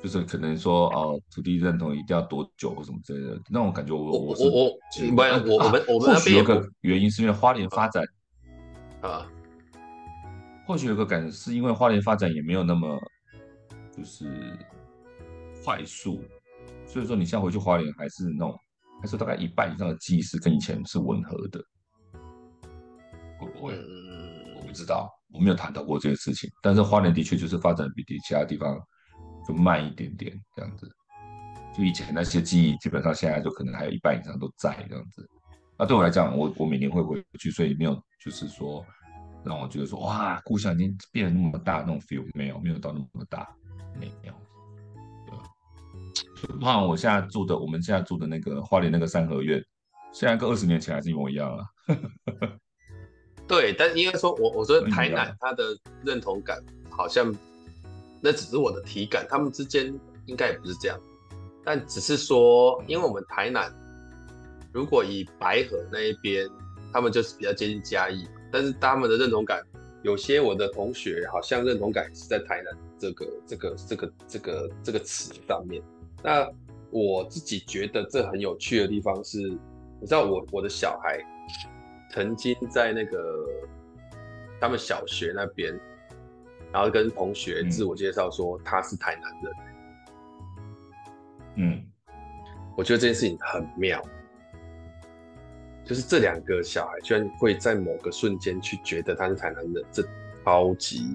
就是可能说哦、啊，土地认同一定要多久或什么之类的那种感觉我。我我我我，没有我我们我们那边有个原因是因为花莲发展啊，或许有个感觉是因为花莲发展也没有那么就是。快速，所以说你现在回去花莲还是那种，还是大概一半以上的记忆是跟以前是吻合的，会不会？我不知道，我没有谈到过这个事情。但是花莲的确就是发展比其他地方就慢一点点这样子，就以前那些记忆基本上现在就可能还有一半以上都在这样子。那对我来讲，我我每年会回去，所以没有就是说让我觉得说哇，故乡已经变得那么大那种 feel 没有，没有到那么大，没有。不然我现在住的，我们现在住的那个花莲那个三合院，现在跟二十年前还是一模一样啊。对，但应该说我我说台南他的认同感好像，那只是我的体感，他们之间应该也不是这样。但只是说，因为我们台南，如果以白河那一边，他们就是比较接近嘉义，但是他们的认同感，有些我的同学好像认同感是在台南这个这个这个这个这个词上面。那我自己觉得这很有趣的地方是，你知道我我的小孩曾经在那个他们小学那边，然后跟同学自我介绍说他是台南人。嗯，我觉得这件事情很妙，就是这两个小孩居然会在某个瞬间去觉得他是台南人，这超级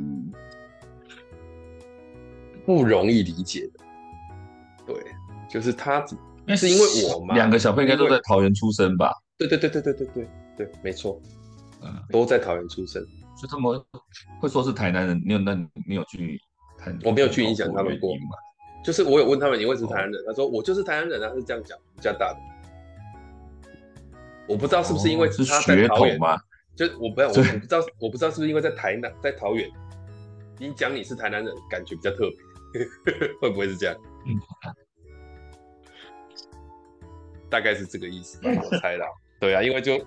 不容易理解的。对，就是他，那是因为我嘛，两个小朋友应该都在桃园出生吧？对对对对对对对对，没错，嗯，都在桃园出生，所以他们会说是台南人。你有那，你有去谈？我没有去影响他们过嘛。就是我有问他们，你为什么是台南人？他说我就是台南人啊，是这样讲，加大的。我不知道是不是因为他在桃园吗？就我不要，我不知道，我不知道是不是因为在台南，在桃园，你讲你是台南人，感觉比较特别，[LAUGHS] 会不会是这样？嗯，大概是这个意思吧，我猜的。[LAUGHS] 对啊，因为就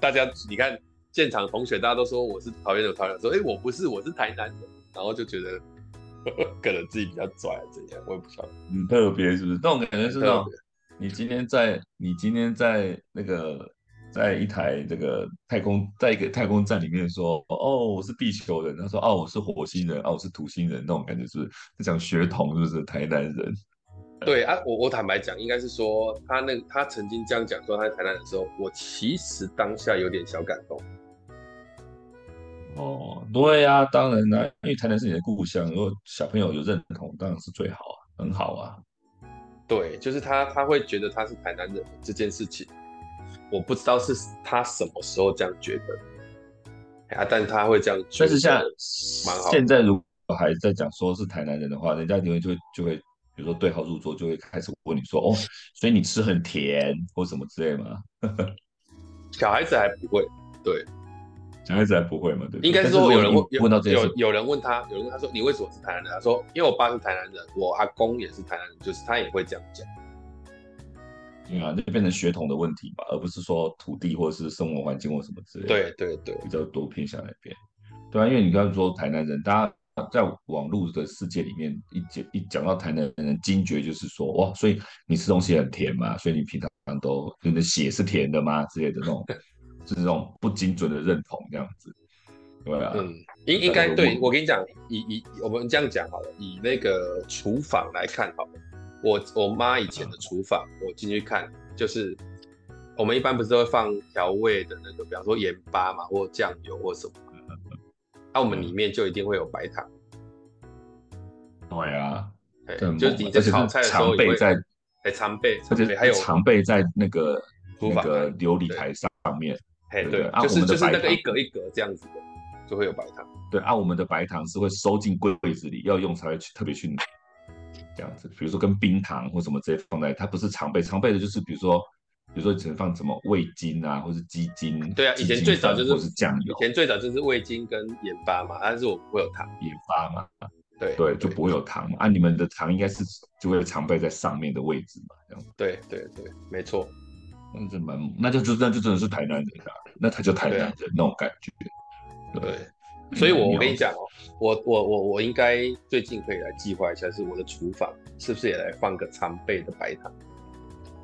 大家你看现场同学，大家都说我是桃园的桃园，说哎、欸、我不是，我是台南的，然后就觉得。可能自己比较拽，怎样我也不晓得。很，特别是不是？那种感觉是那种，你今天在，你今天在那个，在一台这个太空，在一个太空站里面说，哦，我是地球人。他说，哦，我是火星人，哦，我是土星人。那种感觉是不是？讲血统是不是？台南人。对啊，我我坦白讲，应该是说他那他曾经这样讲说他在台南的时候，我其实当下有点小感动。哦，对呀、啊，当然啦、啊，因为台南是你的故乡，如果小朋友有认同，当然是最好啊，很好啊。对，就是他，他会觉得他是台南人这件事情，我不知道是他什么时候这样觉得啊，但他会这样觉得。但是像蛮好。现在如果还在讲说是台南人的话，人家就会就会就会，比如说对号入座，就会开始问你说，哦，所以你吃很甜或什么之类吗？[LAUGHS] 小孩子还不会，对。小孩子还不会嘛？对，应该是说有人问问到这有有人问他，有人问他说，你为什么是台南人？他说因为我爸是台南人，我阿公也是台南人，就是他也会这样讲。嗯啊，就变成血统的问题嘛，而不是说土地或者是生活环境或什么之类的。对对对，比较多偏向那边。对啊，因为你刚才说台南人，大家在网络的世界里面一讲一讲到台南人，惊觉就是说哇，所以你吃东西很甜嘛，所以你平常都你的血是甜的吗之类的那种。[LAUGHS] 是这种不精准的认同这样子，对啊，嗯，应应该对我跟你讲，以以我们这样讲好了，以那个厨房来看好了，我我妈以前的厨房，嗯、我进去看，就是我们一般不是都会放调味的那个，比方说盐巴嘛，或酱油或什么，那、嗯啊、我们里面就一定会有白糖。对啊，对，就是你在炒菜的时候也会在，哎，常备，而且还有常备在那个那个琉璃台上面。嘿，对，对就是就是那个一格一格这样子的，就会有白糖。对，啊，我们的白糖是会收进柜子里，要用才会去特别去拿这样子。比如说跟冰糖或什么这些放在，它不是常备，常备的就是比如说，比如说只能放什么味精啊，或是鸡精。对啊，以前最早就是是酱油，以前最早就是味精跟盐巴嘛，但是我不会有糖，盐巴嘛，对对，就不会有糖嘛。啊，你们的糖应该是就会常备在上面的位置嘛，这样子。对对对，没错。那就蛮，那就就那就真的是台南人啊，那他就台南人、啊、那种感觉。对，对所以我我跟你讲哦，我我我我应该最近可以来计划一下，是我的厨房是不是也来放个常备的白糖？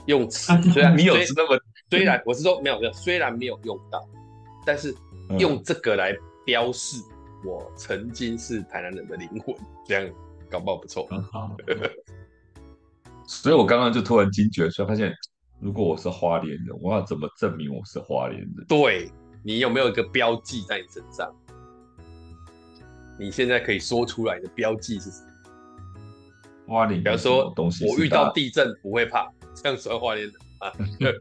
用吃，虽然你有那么，虽然我是说没有没有，虽然没有用到，但是用这个来标示我曾经是台南人的灵魂，这样搞不好不错。好所以我刚刚就突然惊觉，所以发现。如果我是花莲人，我要怎么证明我是花莲人？对，你有没有一个标记在你身上？你现在可以说出来的标记是什么？花莲，比方说，我遇到地震不会怕，这样算花莲人啊？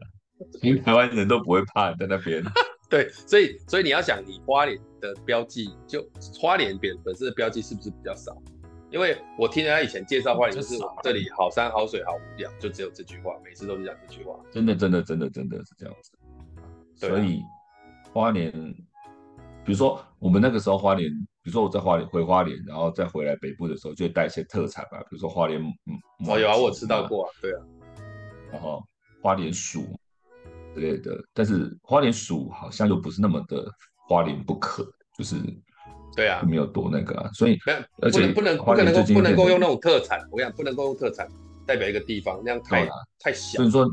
[LAUGHS] 因为台湾人都不会怕在那边。[LAUGHS] 对，所以所以你要想，你花莲的标记，就花莲本本身的标记是不是比较少？因为我听人家以前介绍花莲，就是这里好山好水好无聊，就只有这句话，每次都是讲这句话。真的，真的，真的，真的是这样子。所以花莲，比如说我们那个时候花莲，比如说我在花莲回花莲，然后再回来北部的时候，就会带一些特产吧，比如说花莲，嗯，哦，有啊，我吃到过啊，对啊。然后花莲薯之类的，但是花莲薯好像又不是那么的花莲不可，就是。对啊，没有多那个啊，所以而且不能不能不能够不能够用那种特产，我想不能够用特产，代表一个地方，那样太太小。所以说，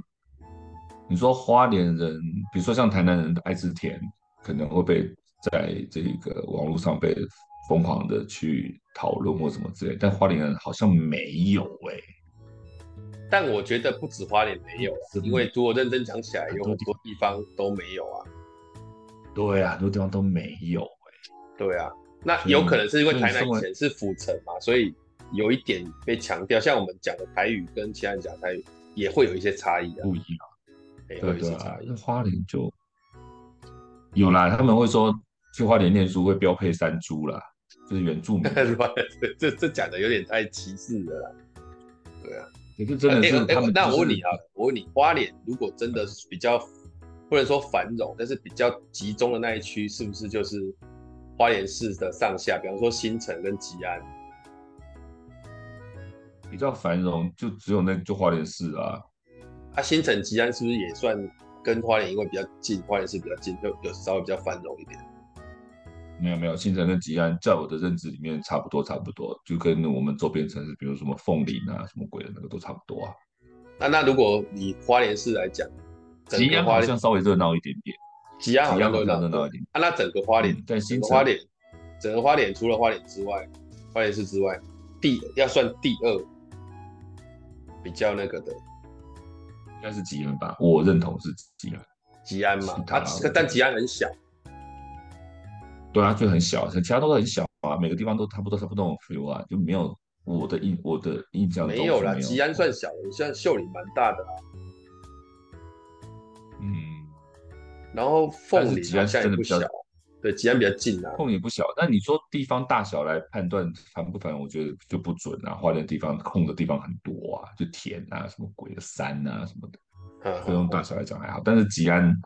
你说花莲人，比如说像台南人的爱吃甜，可能会被在这个网络上被疯狂的去讨论或什么之类，但花莲人好像没有哎、欸。但我觉得不止花莲没有，因为如果认真讲起来，有很多地方都没有啊。对啊，很多地方都没有哎、欸。对啊，那有可能是因为台南以前是府城嘛，所以有一点被强调。像我们讲的台语跟其他人讲台语也会有一些差异啊，不一样。对对啊，那花莲就有啦，他们会说去花莲念书会标配山猪啦，就是原住民。[LAUGHS] 这这讲的有点太歧视了啦。对啊。可是真的是他们、就是欸欸，那我问你啊，我问你，花莲如果真的是比较不能说繁荣，但是比较集中的那一区，是不是就是花莲市的上下？比方说新城跟吉安，比较繁荣就只有那就花莲市啊。啊，新城吉安是不是也算跟花莲因为比较近，花莲市比较近，就有稍微比较繁荣一点？没有没有，新城跟吉安在我的认知里面差不多差不多，就跟我们周边城市，比如什么凤林啊、什么鬼的那个都差不多啊。那那如果以花莲市来讲，吉安好像稍微热闹一点点，吉安好像热闹一点。啊，那整个花莲在新花莲，整个花莲除了花莲之外，花莲市之外，第要算第二比较那个的，应该是吉安吧？我认同是吉安。吉安嘛，它但吉安很小。对啊，就很小，其他都很小啊，每个地方都差不多差不多 feel 啊，就没有我的印我的印象没。没有啦，吉安算小的，像秀岭蛮大的啊。嗯，然后凤林好像也不小，对，吉安比较近啊。凤梨不小，但你说地方大小来判断繁不繁，我觉得就不准啊。花莲地方空的地方很多啊，就田啊，什么鬼的山啊什么的，这种大小来讲还好，但是吉安。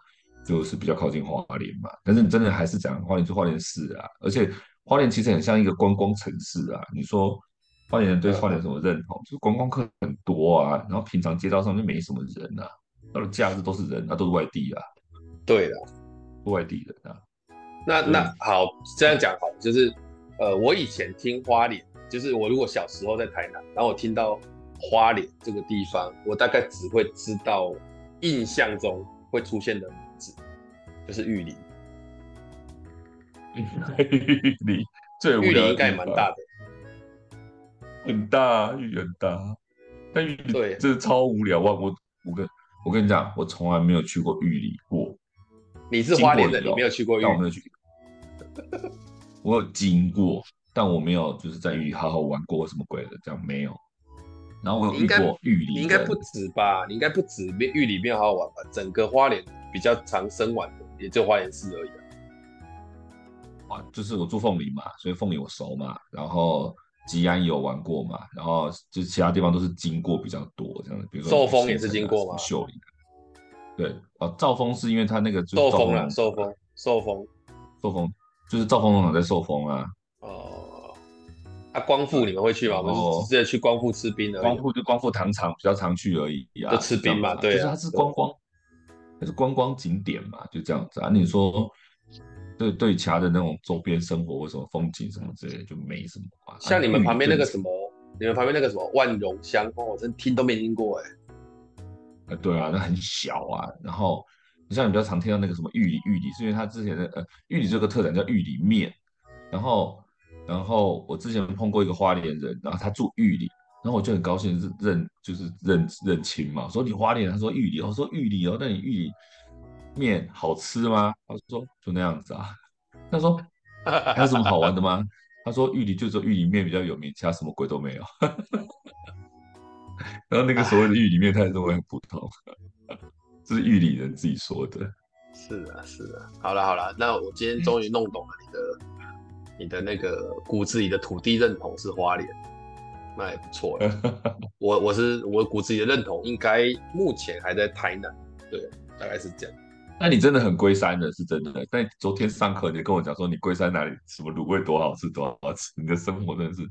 就是比较靠近花莲嘛，但是你真的还是讲花莲是花莲市啊，而且花莲其实很像一个观光城市啊。你说花莲人对花莲什么认同？就是观光客很多啊，然后平常街道上就没什么人啊，到了假日都是人啊，都是外地啊。对的，外地人啊。那那好，这样讲好，就是呃，我以前听花莲，就是我如果小时候在台南，然后我听到花莲这个地方，我大概只会知道印象中会出现的。就是玉里，玉里最无聊的，玉里应该也蛮大的，很大，玉里很大，但玉里对，这超无聊。我我我跟我跟你讲，我从来没有去过玉里过。你是花莲的，你没有去过玉我没有去。[LAUGHS] 我有经过，但我没有就是在玉里好好玩过什么鬼的，这样没有。然后我有遇过玉里，你应该不止吧？你应该不止玉里没有好好玩吧？整个花莲比较常生玩的。也就花莲市而已啊，就是我住凤林嘛，所以凤林我熟嘛。然后吉安有玩过嘛，然后就其他地方都是经过比较多这样子。比如说寿丰也是经过嘛，秀林。对哦，兆丰是因为他那个寿丰啊，寿丰，寿丰，寿丰就是兆丰农场在寿丰啊。哦，啊，光复你们会去吗？我是直接去光复吃冰的。光复就光复糖厂比较常去而已啊，就吃冰嘛，对，就是它是观光。那是观光景点嘛，就这样子啊。你说对对，其他的那种周边生活或什么风景什么之类的就没什么啊。像你们旁边那个什么，你们旁边那个什么万荣乡，哦，我真听都没听过哎。呃，对啊，那很小啊。然后你像你比较常听到那个什么玉里，玉里是因为他之前的呃玉里这个特产叫玉里面。然后然后我之前碰过一个花莲人，然后他住玉里。然后我就很高兴认就是认认亲嘛，说你花莲，他说玉里，我说玉里哦，那你玉里面好吃吗？他说就那样子啊。[LAUGHS] 他说还有什么好玩的吗？他说玉里就说玉里面比较有名，其他什么鬼都没有。[LAUGHS] 然后那个所谓的玉里面，他也认为很普通，[LAUGHS] 这是玉里人自己说的。是啊，是啊。好了好了，那我今天终于弄懂了你的、你的那个骨子里的土地认同是花莲。那也不错了。我我是我骨子里的认同，应该目前还在台南，对，大概是这样。那你真的很龟山的，是真的。但昨天上课你跟我讲说，你龟山哪里什么卤味多好吃，多好吃。你的生活真的是，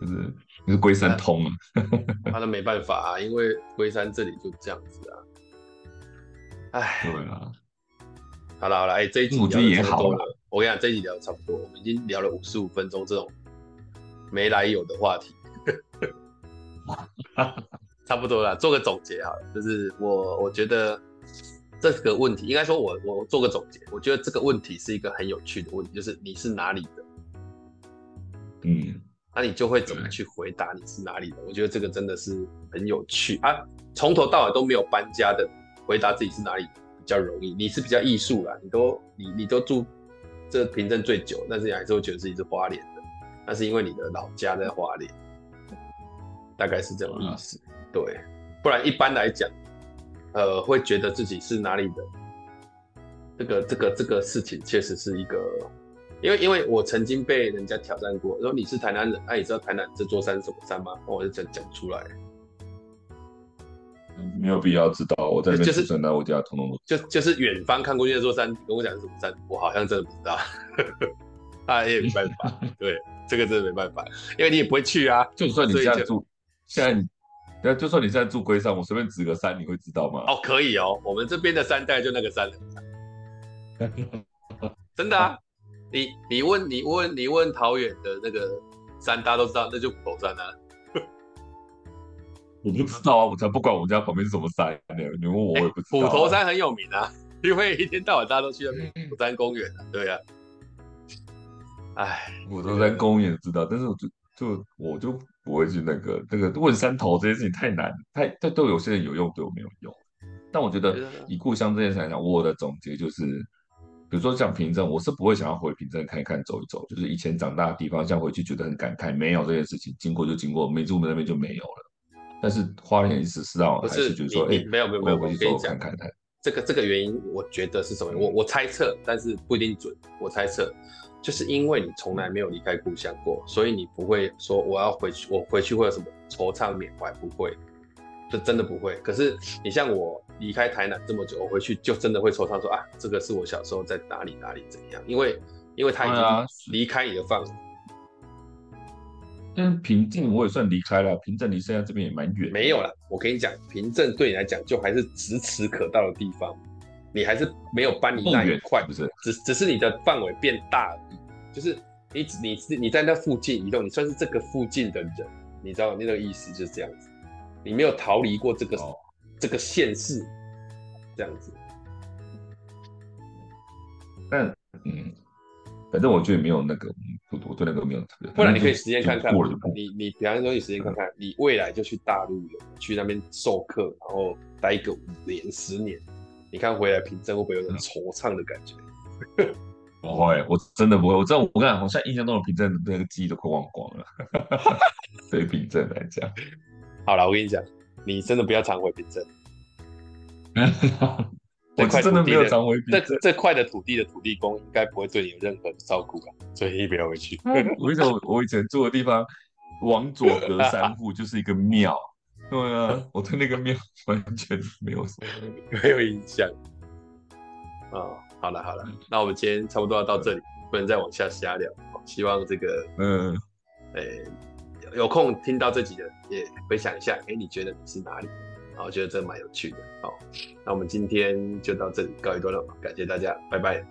就是你是龟山通啊。那、啊、没办法啊，因为龟山这里就这样子啊。哎，对啊。好了好了，哎、欸，这一集聊也好了。我跟你讲，这一集聊的差不多，我们已经聊了五十五分钟这种没来由的话题。[LAUGHS] 差不多了，做个总结好了，就是我我觉得这个问题，应该说我我做个总结，我觉得这个问题是一个很有趣的问题，就是你是哪里的？嗯，那你就会怎么去回答你是哪里的？我觉得这个真的是很有趣啊，从头到尾都没有搬家的，回答自己是哪里比较容易。你是比较艺术啦，你都你你都住这平镇最久，但是你还是会觉得自己是花莲的，那是因为你的老家在花莲，大概是这种意思。嗯对，不然一般来讲，呃，会觉得自己是哪里的，这个这个这个事情确实是一个，因为因为我曾经被人家挑战过，说你是台南人，那、啊、你知道台南这座山是什么山吗？我就讲讲出来，没有必要知道，我在这边出生的，我家统统就就是远方看过去那座山，跟我讲是什么山，我好像真的不知道，那 [LAUGHS] 也没办法，对，这个真的没办法，因为你也不会去啊，[LAUGHS] 就算你现在住，现在。那就算你现在住龟山，我随便指个山，你会知道吗？哦，可以哦，我们这边的山带就那个山，[LAUGHS] 真的啊！你你问你问你问桃园的那个山，大家都知道，那就虎头山啊。我不知道啊，我才不管我们家旁边是什么山呢。你问我，我也不知道啊。虎头山很有名啊，因为一天到晚大家都去那边虎山公园啊。对啊。哎，虎头山公园知道，但是我就就我就。不会去那个那个问山头这件事情太难，太太对有些人有用，对我没有用。但我觉得以故乡这件事来讲，我的总结就是，比如说像平镇，我是不会想要回平镇看一看、走一走，就是以前长大的地方，像回去觉得很感慨，没有这件事情，经过就经过，没住那边就没有了。但是花莲意思是让我还是觉得说，哎，没有没有没有，我去走走，看看看这个这个原因，我觉得是什么？我我猜测，但是不一定准。我猜测。就是因为你从来没有离开故乡过，所以你不会说我要回去，我回去会有什么惆怅缅怀？不会，这真的不会。可是你像我离开台南这么久，我回去就真的会惆怅说啊，这个是我小时候在哪里哪里怎样？因为因为他已经离开你的范围。但平镇我也算离开了，平镇离现在这边也蛮远。没有了，我跟你讲，平镇对你来讲就还是咫尺可到的地方。你还是没有搬离那一块，不是？只只是你的范围变大而已。就是你你你你在那附近移动，你算是这个附近的人，你知道那个意思就是这样子。你没有逃离过这个、哦、这个县市，这样子。但嗯，反正我觉得没有那个，我我对那个没有特别。不然你可以实验看看，你你比方说你实验看看，嗯、你未来就去大陆去那边授课，然后待个五年十年。你看回来凭证会不会有种惆怅的感觉？[LAUGHS] 不会，我真的不会。我知道，我跟你讲，我现在印象中的平镇的那个记忆都快忘光了。[LAUGHS] 对于平镇来讲，好了，我跟你讲，你真的不要常回平 [LAUGHS] 镇。我真的没有常回平镇。这这块的土地的土地公应该不会对你有任何的照顾啊，所以你不要回去。[LAUGHS] 我跟你讲，我以前住的地方，往左隔三 [LAUGHS] 户就是一个庙。对啊，我对那个庙 [LAUGHS] 完全没有什么没有印象。啊、哦，好了好了，那我们今天差不多要到这里，不能再往下瞎聊。希望这个嗯，诶、欸，有空听到这集的也分享一下，哎、欸，你觉得你是哪里？好，我觉得这蛮有趣的。好，那我们今天就到这里告一段落，感谢大家，拜拜。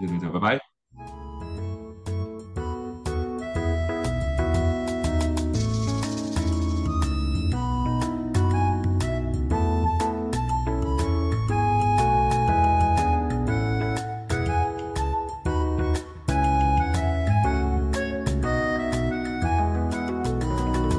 谢谢大家，拜拜。